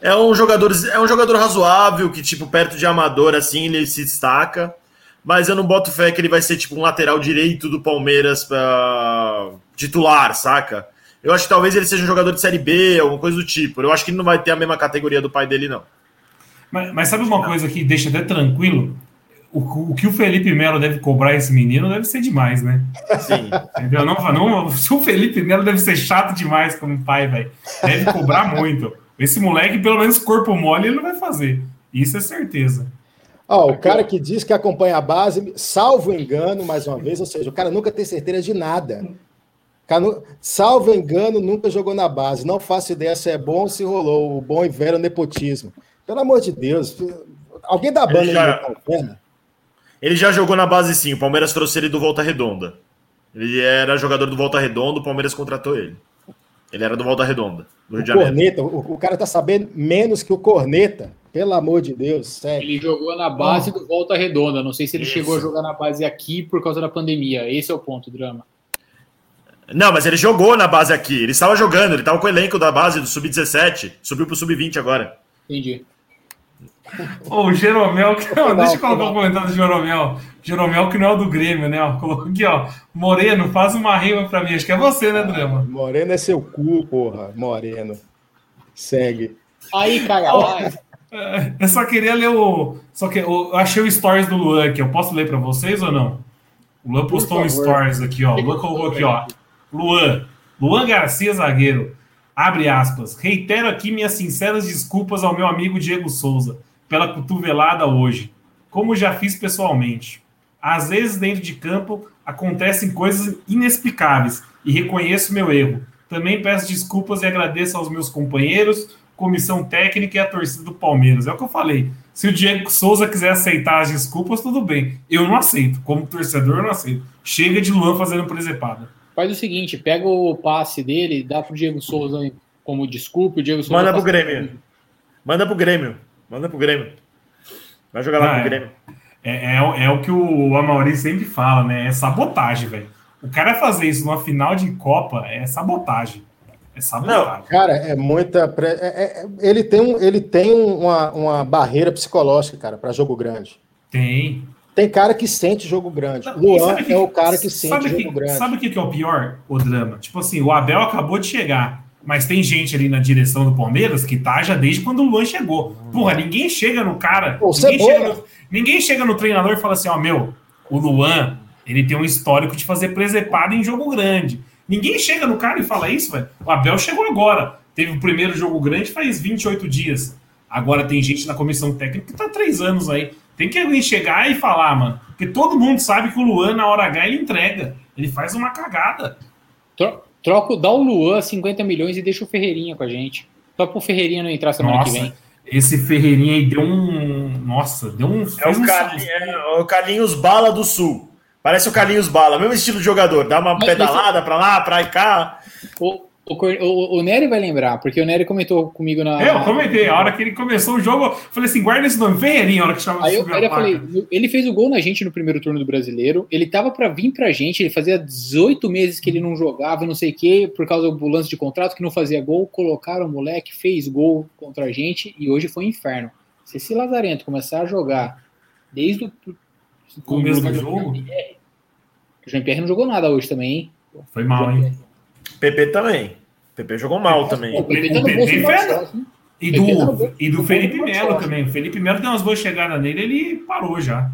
É um jogador, é um jogador razoável, que, tipo, perto de amador, assim, ele se destaca. Mas eu não boto fé que ele vai ser, tipo, um lateral direito do Palmeiras pra... titular, saca? Eu acho que talvez ele seja um jogador de Série B, alguma coisa do tipo. Eu acho que ele não vai ter a mesma categoria do pai dele, não. Mas, mas sabe uma coisa que deixa até tranquilo? O, o que o Felipe Melo deve cobrar esse menino deve ser demais, né? Sim. Entendeu? Não, não, se o Felipe Melo deve ser chato demais como pai, velho. Deve cobrar muito. Esse moleque, pelo menos corpo mole, ele não vai fazer. Isso é certeza. Ó, o cara que diz que acompanha a base, salvo engano, mais uma vez, ou seja, o cara nunca tem certeza de nada. Salvo engano, nunca jogou na base. Não faço ideia se é bom ou se rolou. O bom e velho nepotismo. Pelo amor de Deus. Alguém da banda já- aí botou perna? Ele já jogou na base sim, o Palmeiras trouxe ele do Volta Redonda. Ele era jogador do Volta Redonda, o Palmeiras contratou ele. Ele era do Volta Redonda, do Rio de O Janeiro. corneta, o, o cara tá sabendo menos que o corneta. Pelo amor de Deus, sério. Ele jogou na base do Volta Redonda. Não sei se ele Isso. chegou a jogar na base aqui por causa da pandemia. Esse é o ponto, drama. Não, mas ele jogou na base aqui. Ele estava jogando, ele estava com o elenco da base do Sub-17. Subiu pro Sub-20 agora. Entendi. Ô, o Jeromel, que, não, deixa eu colocar não. um comentário do Jeromel. Jeromel que não é o do Grêmio, né? Ó, colocou aqui, ó. Moreno, faz uma rima pra mim. Acho que é você, né, Drama? Moreno é seu cu, porra. Moreno. Segue. Aí, vai. É, Eu só queria ler o. Só que eu achei o stories do Luan aqui. Eu posso ler pra vocês ou não? O Luan postou um stories aqui, ó. O Luan colocou aqui, ó. Luan. Luan Garcia, zagueiro. Abre aspas. Reitero aqui minhas sinceras desculpas ao meu amigo Diego Souza pela cotovelada hoje, como já fiz pessoalmente. Às vezes, dentro de campo, acontecem coisas inexplicáveis e reconheço meu erro. Também peço desculpas e agradeço aos meus companheiros, comissão técnica e a torcida do Palmeiras. É o que eu falei. Se o Diego Souza quiser aceitar as desculpas, tudo bem. Eu não aceito. Como torcedor, eu não aceito. Chega de Luan fazendo presepada. Faz o seguinte, pega o passe dele, dá pro Diego Souza como desculpa, o Diego Souza Manda pro Grêmio. Manda pro Grêmio. Manda pro Grêmio. Vai jogar lá Ah, pro é. Grêmio. É, é, o- é o que o Amauri sempre fala, né? É sabotagem, velho. O cara fazer isso numa final de Copa é sabotagem. É sabotagem. Cara, é muita. pre- é- é- ele tem, um, ele tem uma, uma barreira psicológica, cara, para jogo grande. Tem. Tem cara que sente jogo grande. Não, Luan que- é o cara que sente sabe jogo que, grande. Sabe o que que é o pior, o drama? Tipo assim, o Abel acabou de chegar, mas tem gente ali na direção do Palmeiras que tá já desde quando o Luan chegou. Porra, ninguém chega no cara. Pô, ninguém, Cebola. chega no, ninguém chega no treinador e fala assim: ó, meu, o Luan, ele tem um histórico de fazer presepada em jogo grande. Ninguém chega no cara e fala isso, velho. O Abel chegou agora. Teve o primeiro jogo grande faz 28 dias. Agora tem gente na comissão técnica que tá há três anos aí. Tem que alguém chegar e falar, mano. Porque todo mundo sabe que o Luan, na hora H, ele entrega. Ele faz uma cagada. Tro- Troca, dá o Luan 50 milhões e deixa o Ferreirinha com a gente. Só pro Ferreirinha não entrar semana que vem. Nossa, esse Ferreirinha aí deu um. Nossa, deu um. É o, um Carli- é o Carlinhos Bala do Sul. Parece o Carlinhos Bala, mesmo estilo de jogador. Dá uma Mas- pedalada pra lá, pra cá. O, o, o, o Nery vai lembrar, porque o Nery comentou comigo na. É, eu comentei. A hora que ele começou o jogo, eu falei assim: guarda esse nome, Ferreirinha, a hora que chama Aí eu, eu falei, ele fez o gol na gente no primeiro turno do brasileiro. Ele tava pra vir pra gente, ele fazia 18 meses que ele não jogava, não sei o quê, por causa do lance de contrato que não fazia gol. Colocaram o moleque, fez gol contra a gente e hoje foi um inferno. Se esse Lazarento começar a jogar desde o Começo do jogo? O Jean-Pierre não jogou nada hoje também, hein? Foi mal, hein? PP também. PP jogou mal O também. PP O PP hein? E do, e do Felipe Melo também. O Felipe Melo deu umas boas chegadas nele, ele parou já.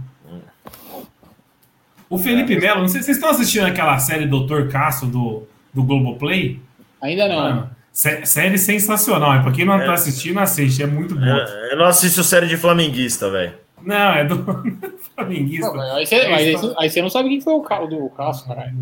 O Felipe Melo, não sei se vocês estão assistindo aquela série Doutor Cássio do, do Globoplay. Ainda não. Mano, sé- série sensacional. Pra quem não tá assistindo, assiste. É muito bom. É, Eu não assisto série de flamenguista, velho. Não, é do Flamenguista. Não, aí, você, mas aí você- aí você não sabe quem foi o carro do Cássio, caralho.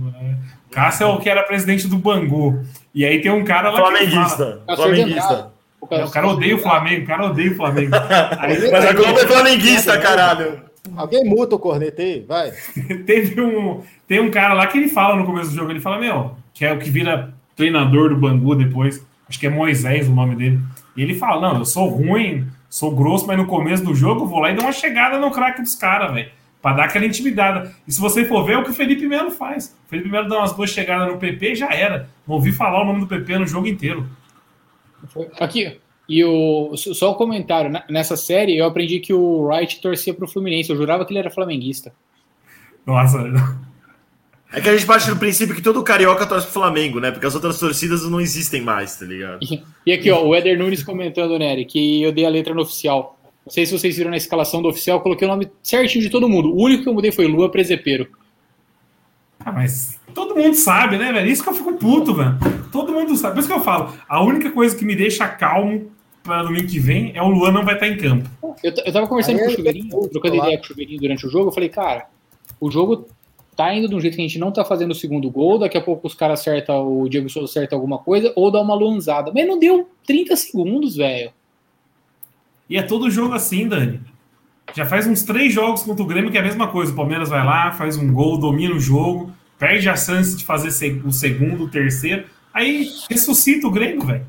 Cássio é o que era presidente do Bangu. E aí tem um cara lá que fala- Flamenguista. Flamenguista. O, É, o cara odeia o Flamengo, o cara odeia o Flamengo. Aí Mas a Globo é flamenguista, caralho. Alguém muta o corneta aí, vai. teve um. Tem um cara lá que ele fala no começo do jogo, ele fala, meu, que é o que vira treinador do Bangu depois. acho que é Moisés o nome dele. E ele fala: Não, eu sou ruim, sou grosso, mas no começo do jogo eu vou lá e dou uma chegada no craque dos caras, velho. Pra dar aquela intimidada. E se você for ver, é o que o Felipe Melo faz. O Felipe Melo dá umas duas chegadas no PP e já era. Não ouvi falar o nome do PP no jogo inteiro. Aqui, e o, só o comentário. Nessa série, eu aprendi que o Wright torcia pro Fluminense. Eu jurava que ele era flamenguista. Nossa. É que a gente parte do princípio que todo carioca torce pro Flamengo, né? Porque as outras torcidas não existem mais, tá ligado? E, aqui, ó, o Eder Nunes comentando, Nery, que eu dei a letra no oficial. Não sei se vocês viram na escalação do oficial, coloquei o nome certinho de todo mundo. O único que eu mudei foi Lua Presepeiro. Ah, mas todo mundo sabe, né, velho? Isso que eu fico puto, velho. Todo mundo sabe. Por isso que eu falo, a única coisa que me deixa calmo para domingo que vem é o Luan não vai estar em campo. Eu, eu tava conversando Aí com o Chuveirinho, trocando ideia com o Chuveirinho durante o jogo, eu falei, cara, o jogo tá indo de um jeito que a gente não tá fazendo o segundo gol, daqui a pouco os caras acertam, o Diego Souza acerta alguma coisa, ou dá uma luanzada. Mas não deu 30 segundos, velho. E é todo jogo assim, Dani. Já faz uns três jogos contra o Grêmio que é a mesma coisa. O Palmeiras vai lá, faz um gol, domina o jogo, perde a chance de fazer o segundo, o terceiro. Aí ressuscita o Grêmio, velho.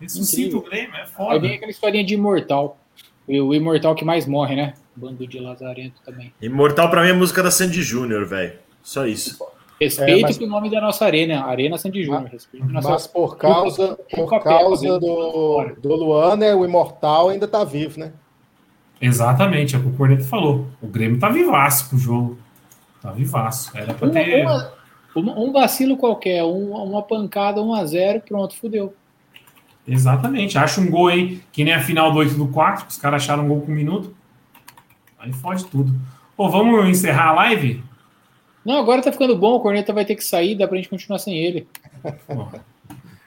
Ressuscita Incrível. o Grêmio, é foda. Aí vem aquela historinha de imortal. O imortal que mais morre, né? Bando de Lazarento também. Imortal pra mim é a música da Sandy Júnior, velho. Só isso. Respeito é, mas... o nome da nossa arena, Arena Sandy Júnior. Mas, mas por causa, por causa do, do Luan, né, o Imortal ainda tá vivo, né? Exatamente, é o que o Corneto falou. O Grêmio tá vivaço pro jogo. Tá vivaço. Era pra ter. Uma, uma, um vacilo qualquer, um, uma pancada 1 a 0 pronto, fudeu. Exatamente. Acha um gol aí, que nem a final do 8 do 4, os caras acharam um gol com um minuto. Aí fode tudo. Pô, vamos encerrar a live? Não, agora tá ficando bom, o Corneta vai ter que sair, dá pra gente continuar sem ele.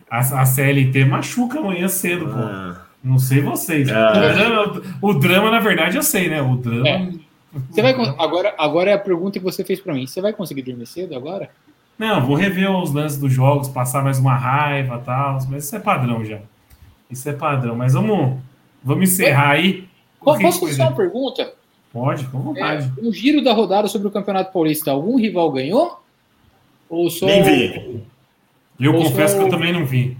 A, a CLT machuca amanhã cedo, pô. Ah. Não sei vocês. Ah. O, drama, o, drama, na verdade, eu sei, né? O drama. É. Você vai, agora, agora é a pergunta que você fez para mim. Você vai conseguir dormir cedo agora? Não, vou rever os lances dos jogos, passar mais uma raiva e tal. Mas isso é padrão já. Isso é padrão. Mas vamos, vamos encerrar aí. Posso fazer uma pergunta? Pode, com vontade. É, um giro da rodada sobre o Campeonato Paulista. Algum rival ganhou? Ou só... Nem vi. Eu Ou confesso só... que eu também não vi.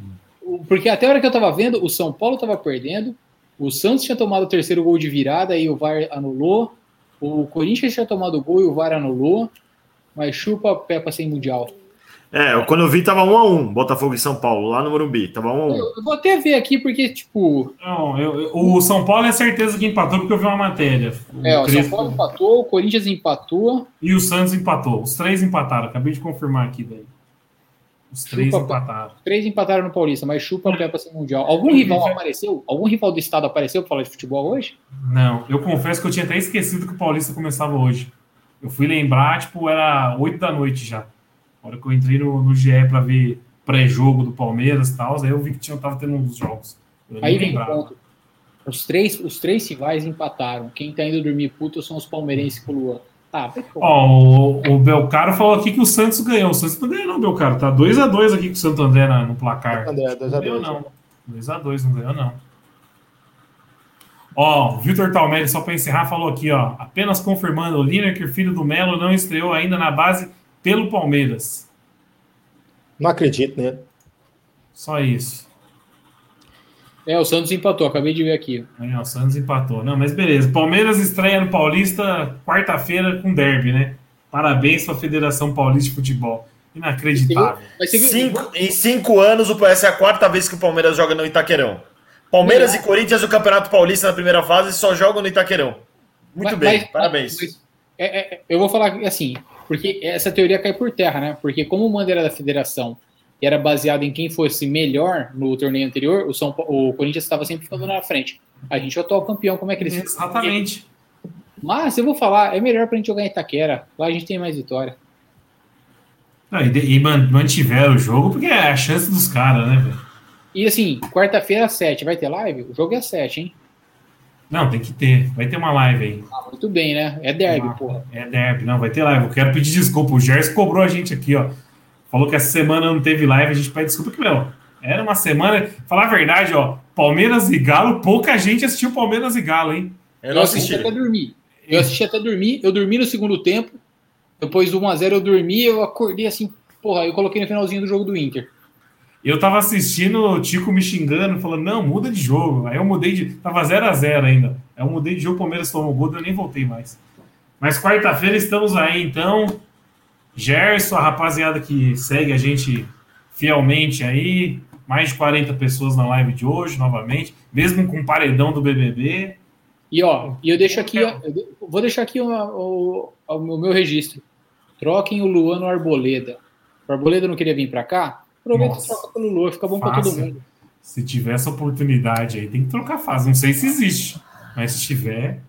Porque até a hora que eu estava vendo, o São Paulo estava perdendo, o Santos tinha tomado o terceiro gol de virada e o VAR anulou, o Corinthians tinha tomado o gol e o VAR anulou, mas chupa Peppa sem Mundial. É, quando eu vi tava 1 a 1 Botafogo e São Paulo, lá no Morumbi. Tava 1 a 1 eu, eu vou até ver aqui, porque, tipo. Não, eu, eu, o São Paulo é certeza que empatou, porque eu vi uma matéria. O é, o Crespo... São Paulo empatou, o Corinthians empatou. E o Santos empatou. Os três empataram. Acabei de confirmar aqui daí. Os três chupa, empataram. Três empataram no Paulista, mas chupa a para ser mundial. Algum rival apareceu? Algum rival do estado apareceu para falar de futebol hoje? Não, eu confesso que eu tinha até esquecido que o Paulista começava hoje. Eu fui lembrar, tipo, era 8 da noite já. A hora que eu entrei no, no GE para ver pré-jogo do Palmeiras e tal, aí eu vi que tinha, tava tendo uns jogos. Eu aí vem ponto. Os três, os três rivais empataram. Quem tá indo dormir puto são os palmeirenses com o Luan. Tá, Ó, o, o Belcaro falou aqui que o Santos ganhou. O Santos não ganhou, não, Belcaro. Tá 2x2 aqui com o Santo André no placar. André, 2 não ganhou, não. 2x2, não ganhou, não. Ó, o Vitor Talmelli, só para encerrar, falou aqui, ó. Apenas confirmando, o Lineker, filho do Melo, não estreou ainda na base pelo Palmeiras. Não acredito, né? Só isso. É, o Santos empatou, acabei de ver aqui. É, o Santos empatou. Não, mas beleza. Palmeiras estreia no Paulista quarta-feira com derby, né? Parabéns para a Federação Paulista de Futebol. Inacreditável. Cinco, em cinco anos, o PS é a quarta vez que o Palmeiras joga no Itaquerão. Palmeiras é. e Corinthians, o Campeonato Paulista na primeira fase, só jogam no Itaquerão. Muito mas, bem, mas, parabéns. Mas, é, é, eu vou falar assim, porque essa teoria cai por terra, né? Porque como o mando era da federação e era baseado em quem fosse melhor no torneio anterior, o, São Paulo, o Corinthians estava sempre ficando na frente. A gente é o atual campeão, como é que eles... Exatamente. Mas, eu vou falar, é melhor pra gente jogar em Itaquera. Lá a gente tem mais vitória. Não, e, e mantiveram o jogo porque é a chance dos caras, né, velho? E assim, quarta-feira às 7, vai ter live? O jogo é às 7, hein? Não, tem que ter. Vai ter uma live aí. Ah, muito bem, né? É derby, ah, porra. É derby, não, vai ter live. Eu quero pedir desculpa. O Gerson cobrou a gente aqui, ó. Falou que essa semana não teve live, a gente pede desculpa que, meu, era uma semana. Falar a verdade, ó. Palmeiras e Galo, pouca gente assistiu Palmeiras e Galo, hein? Eu, eu assisti até dormir. Eu assisti até dormir. Eu dormi no segundo tempo. Depois do 1x0 eu dormi, eu acordei assim, porra, eu coloquei no finalzinho do jogo do Inter. Eu tava assistindo o Tico me xingando, falando, não, muda de jogo. Aí eu mudei de. Tava 0 a 0 ainda. Aí eu mudei de jogo, o Palmeiras tomou gol, eu nem voltei mais. Mas quarta-feira estamos aí, então. Gerson, a rapaziada que segue a gente fielmente aí. Mais de 40 pessoas na live de hoje, novamente. Mesmo com o paredão do BBB. E ó, e eu deixo aqui, eu vou deixar aqui o, o, o meu registro. Troquem o Luan no Arboleda. O Arboleda não queria vir para cá? Aproveita e troca pelo Luan, fica bom para todo mundo. Se tiver essa oportunidade aí, tem que trocar fase. Não sei se existe, mas se tiver.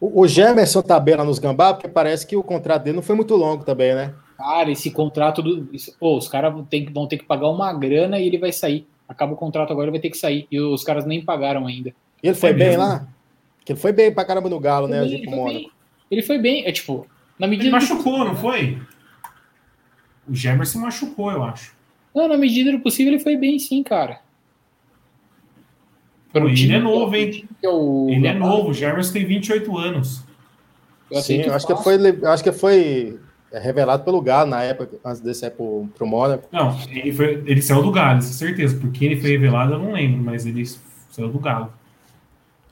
O, o Gemerson tá bem lá nos Gambá, porque parece que o contrato dele não foi muito longo também, né? Cara, esse contrato do. Pô, os caras vão ter que pagar uma grana e ele vai sair. Acaba o contrato agora, ele vai ter que sair. E os caras nem pagaram ainda. E ele foi é bem mesmo? lá? Que ele foi bem pra caramba no Galo, né? Ele, foi bem. ele foi bem. É tipo, na medida. Ele machucou, do... não foi? O Gemerson machucou, eu acho. Não, na medida do possível ele foi bem sim, cara. Pô, ele é novo, hein? É o... Ele é novo, o Gemerson tem 28 anos. Eu sim, eu acho, que foi, acho que foi revelado pelo Galo na época, antes de sair pro, pro Mônaco. Não, ele, foi, ele saiu do Galo, com certeza. Porque ele foi revelado, eu não lembro, mas ele saiu do Galo.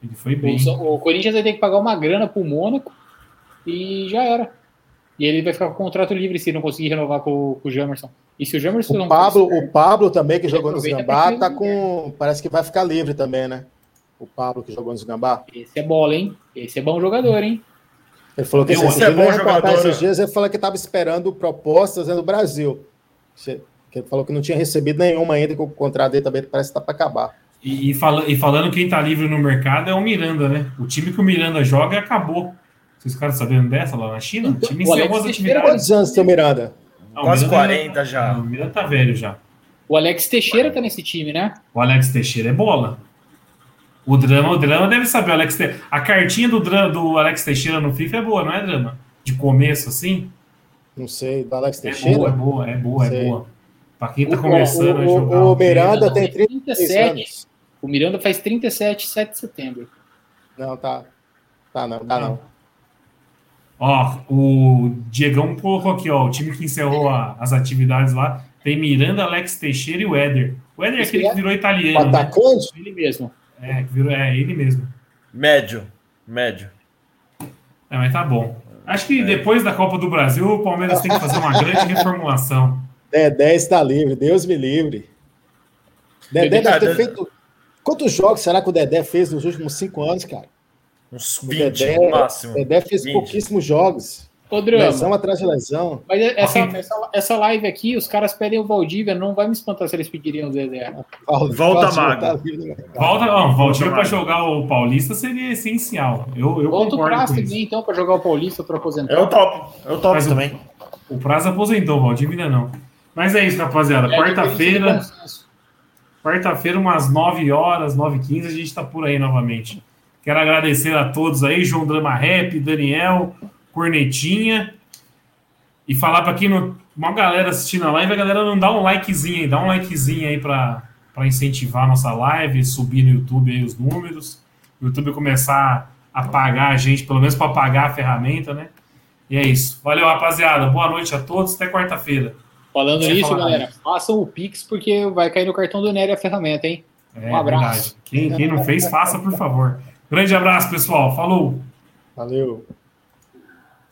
Ele foi bem. O, o Corinthians vai ter que pagar uma grana pro Mônaco e já era. E ele vai ficar com o contrato livre se não conseguir renovar com, com o Jamerson. E se o Jamerson o não Pablo, O Pablo também, que jogou no Gambá, tá com. Parece que vai ficar livre também, né? O Pablo que jogou no Gambá. Esse é bola, hein? Esse é bom jogador, hein? Ele falou que esse, é bom jogador. Esses dias ele falou que estava esperando propostas no Brasil. Ele falou que não tinha recebido nenhuma ainda, que o contrato dele também parece que está para acabar. E, e, fala, e falando quem está livre no mercado é o Miranda, né? O time que o Miranda joga acabou. Vocês ficaram sabendo dessa lá na China? O time encerrou as atividades. Quantos anos tem o Miranda? Não, Quase Miranda 40 já. Não, o Miranda tá velho já. O Alex Teixeira tá nesse time, né? O Alex Teixeira é bola. O drama, o drama deve saber. O Alex Te... A cartinha do, drama, do Alex Teixeira no FIFA é boa, não é drama? De começo, assim? Não sei, do Alex Teixeira? É boa, é boa, é boa, é boa. Pra quem tá começando o, a jogar. O, o Miranda tem 37 anos. O Miranda faz 37, 7 de setembro. Não, tá. Tá, não, tá não. Ó, o Diegão colocou aqui, ó, o time que encerrou a, as atividades lá tem Miranda, Alex Teixeira e o Éder. O Éder é aquele que virou italiano. O atacante? Né? Ele mesmo. É, virou, é ele mesmo. Médio. Médio. É, mas tá bom. Acho que é. depois da Copa do Brasil, o Palmeiras tem que fazer uma grande reformulação. Dedé está livre, Deus me livre. Dedé deve ter feito. Quantos jogos será que o Dedé fez nos últimos cinco anos, cara? Uns 20 Dedé, no máximo. Dedé fez 20. pouquíssimos jogos. Ô, Drama. Lesão atrás de lesão. Mas essa, essa, essa, live aqui, os caras pedem o Valdívia, não vai me espantar se eles pediriam o Zezé. Volta, Volta Mago. Tá Volta, não, Valdívia para jogar o Paulista seria essencial. Eu, eu Volta o Prazo também, então, para jogar o Paulista, para aposentar. Eu topo, eu topo Mas também. O, o Prazo aposentou, o Valdívia ainda não. Mas é isso, rapaziada. É, Quarta-feira. Quarta-feira, umas 9 horas, 9h15, a gente está por aí novamente. Quero agradecer a todos aí, João Drama Rap, Daniel, Cornetinha. E falar para quem não. Uma galera assistindo a live, a galera não dá um likezinho aí, dá um likezinho aí para incentivar a nossa live, subir no YouTube aí os números. O YouTube começar a pagar a gente, pelo menos para pagar a ferramenta, né? E é isso. Valeu, rapaziada. Boa noite a todos. Até quarta-feira. Falando nisso, galera, façam o Pix, porque vai cair no cartão do Nery a ferramenta, hein? É, um abraço. Quem, quem não fez, faça, por favor. Grande abraço, pessoal. Falou. Valeu.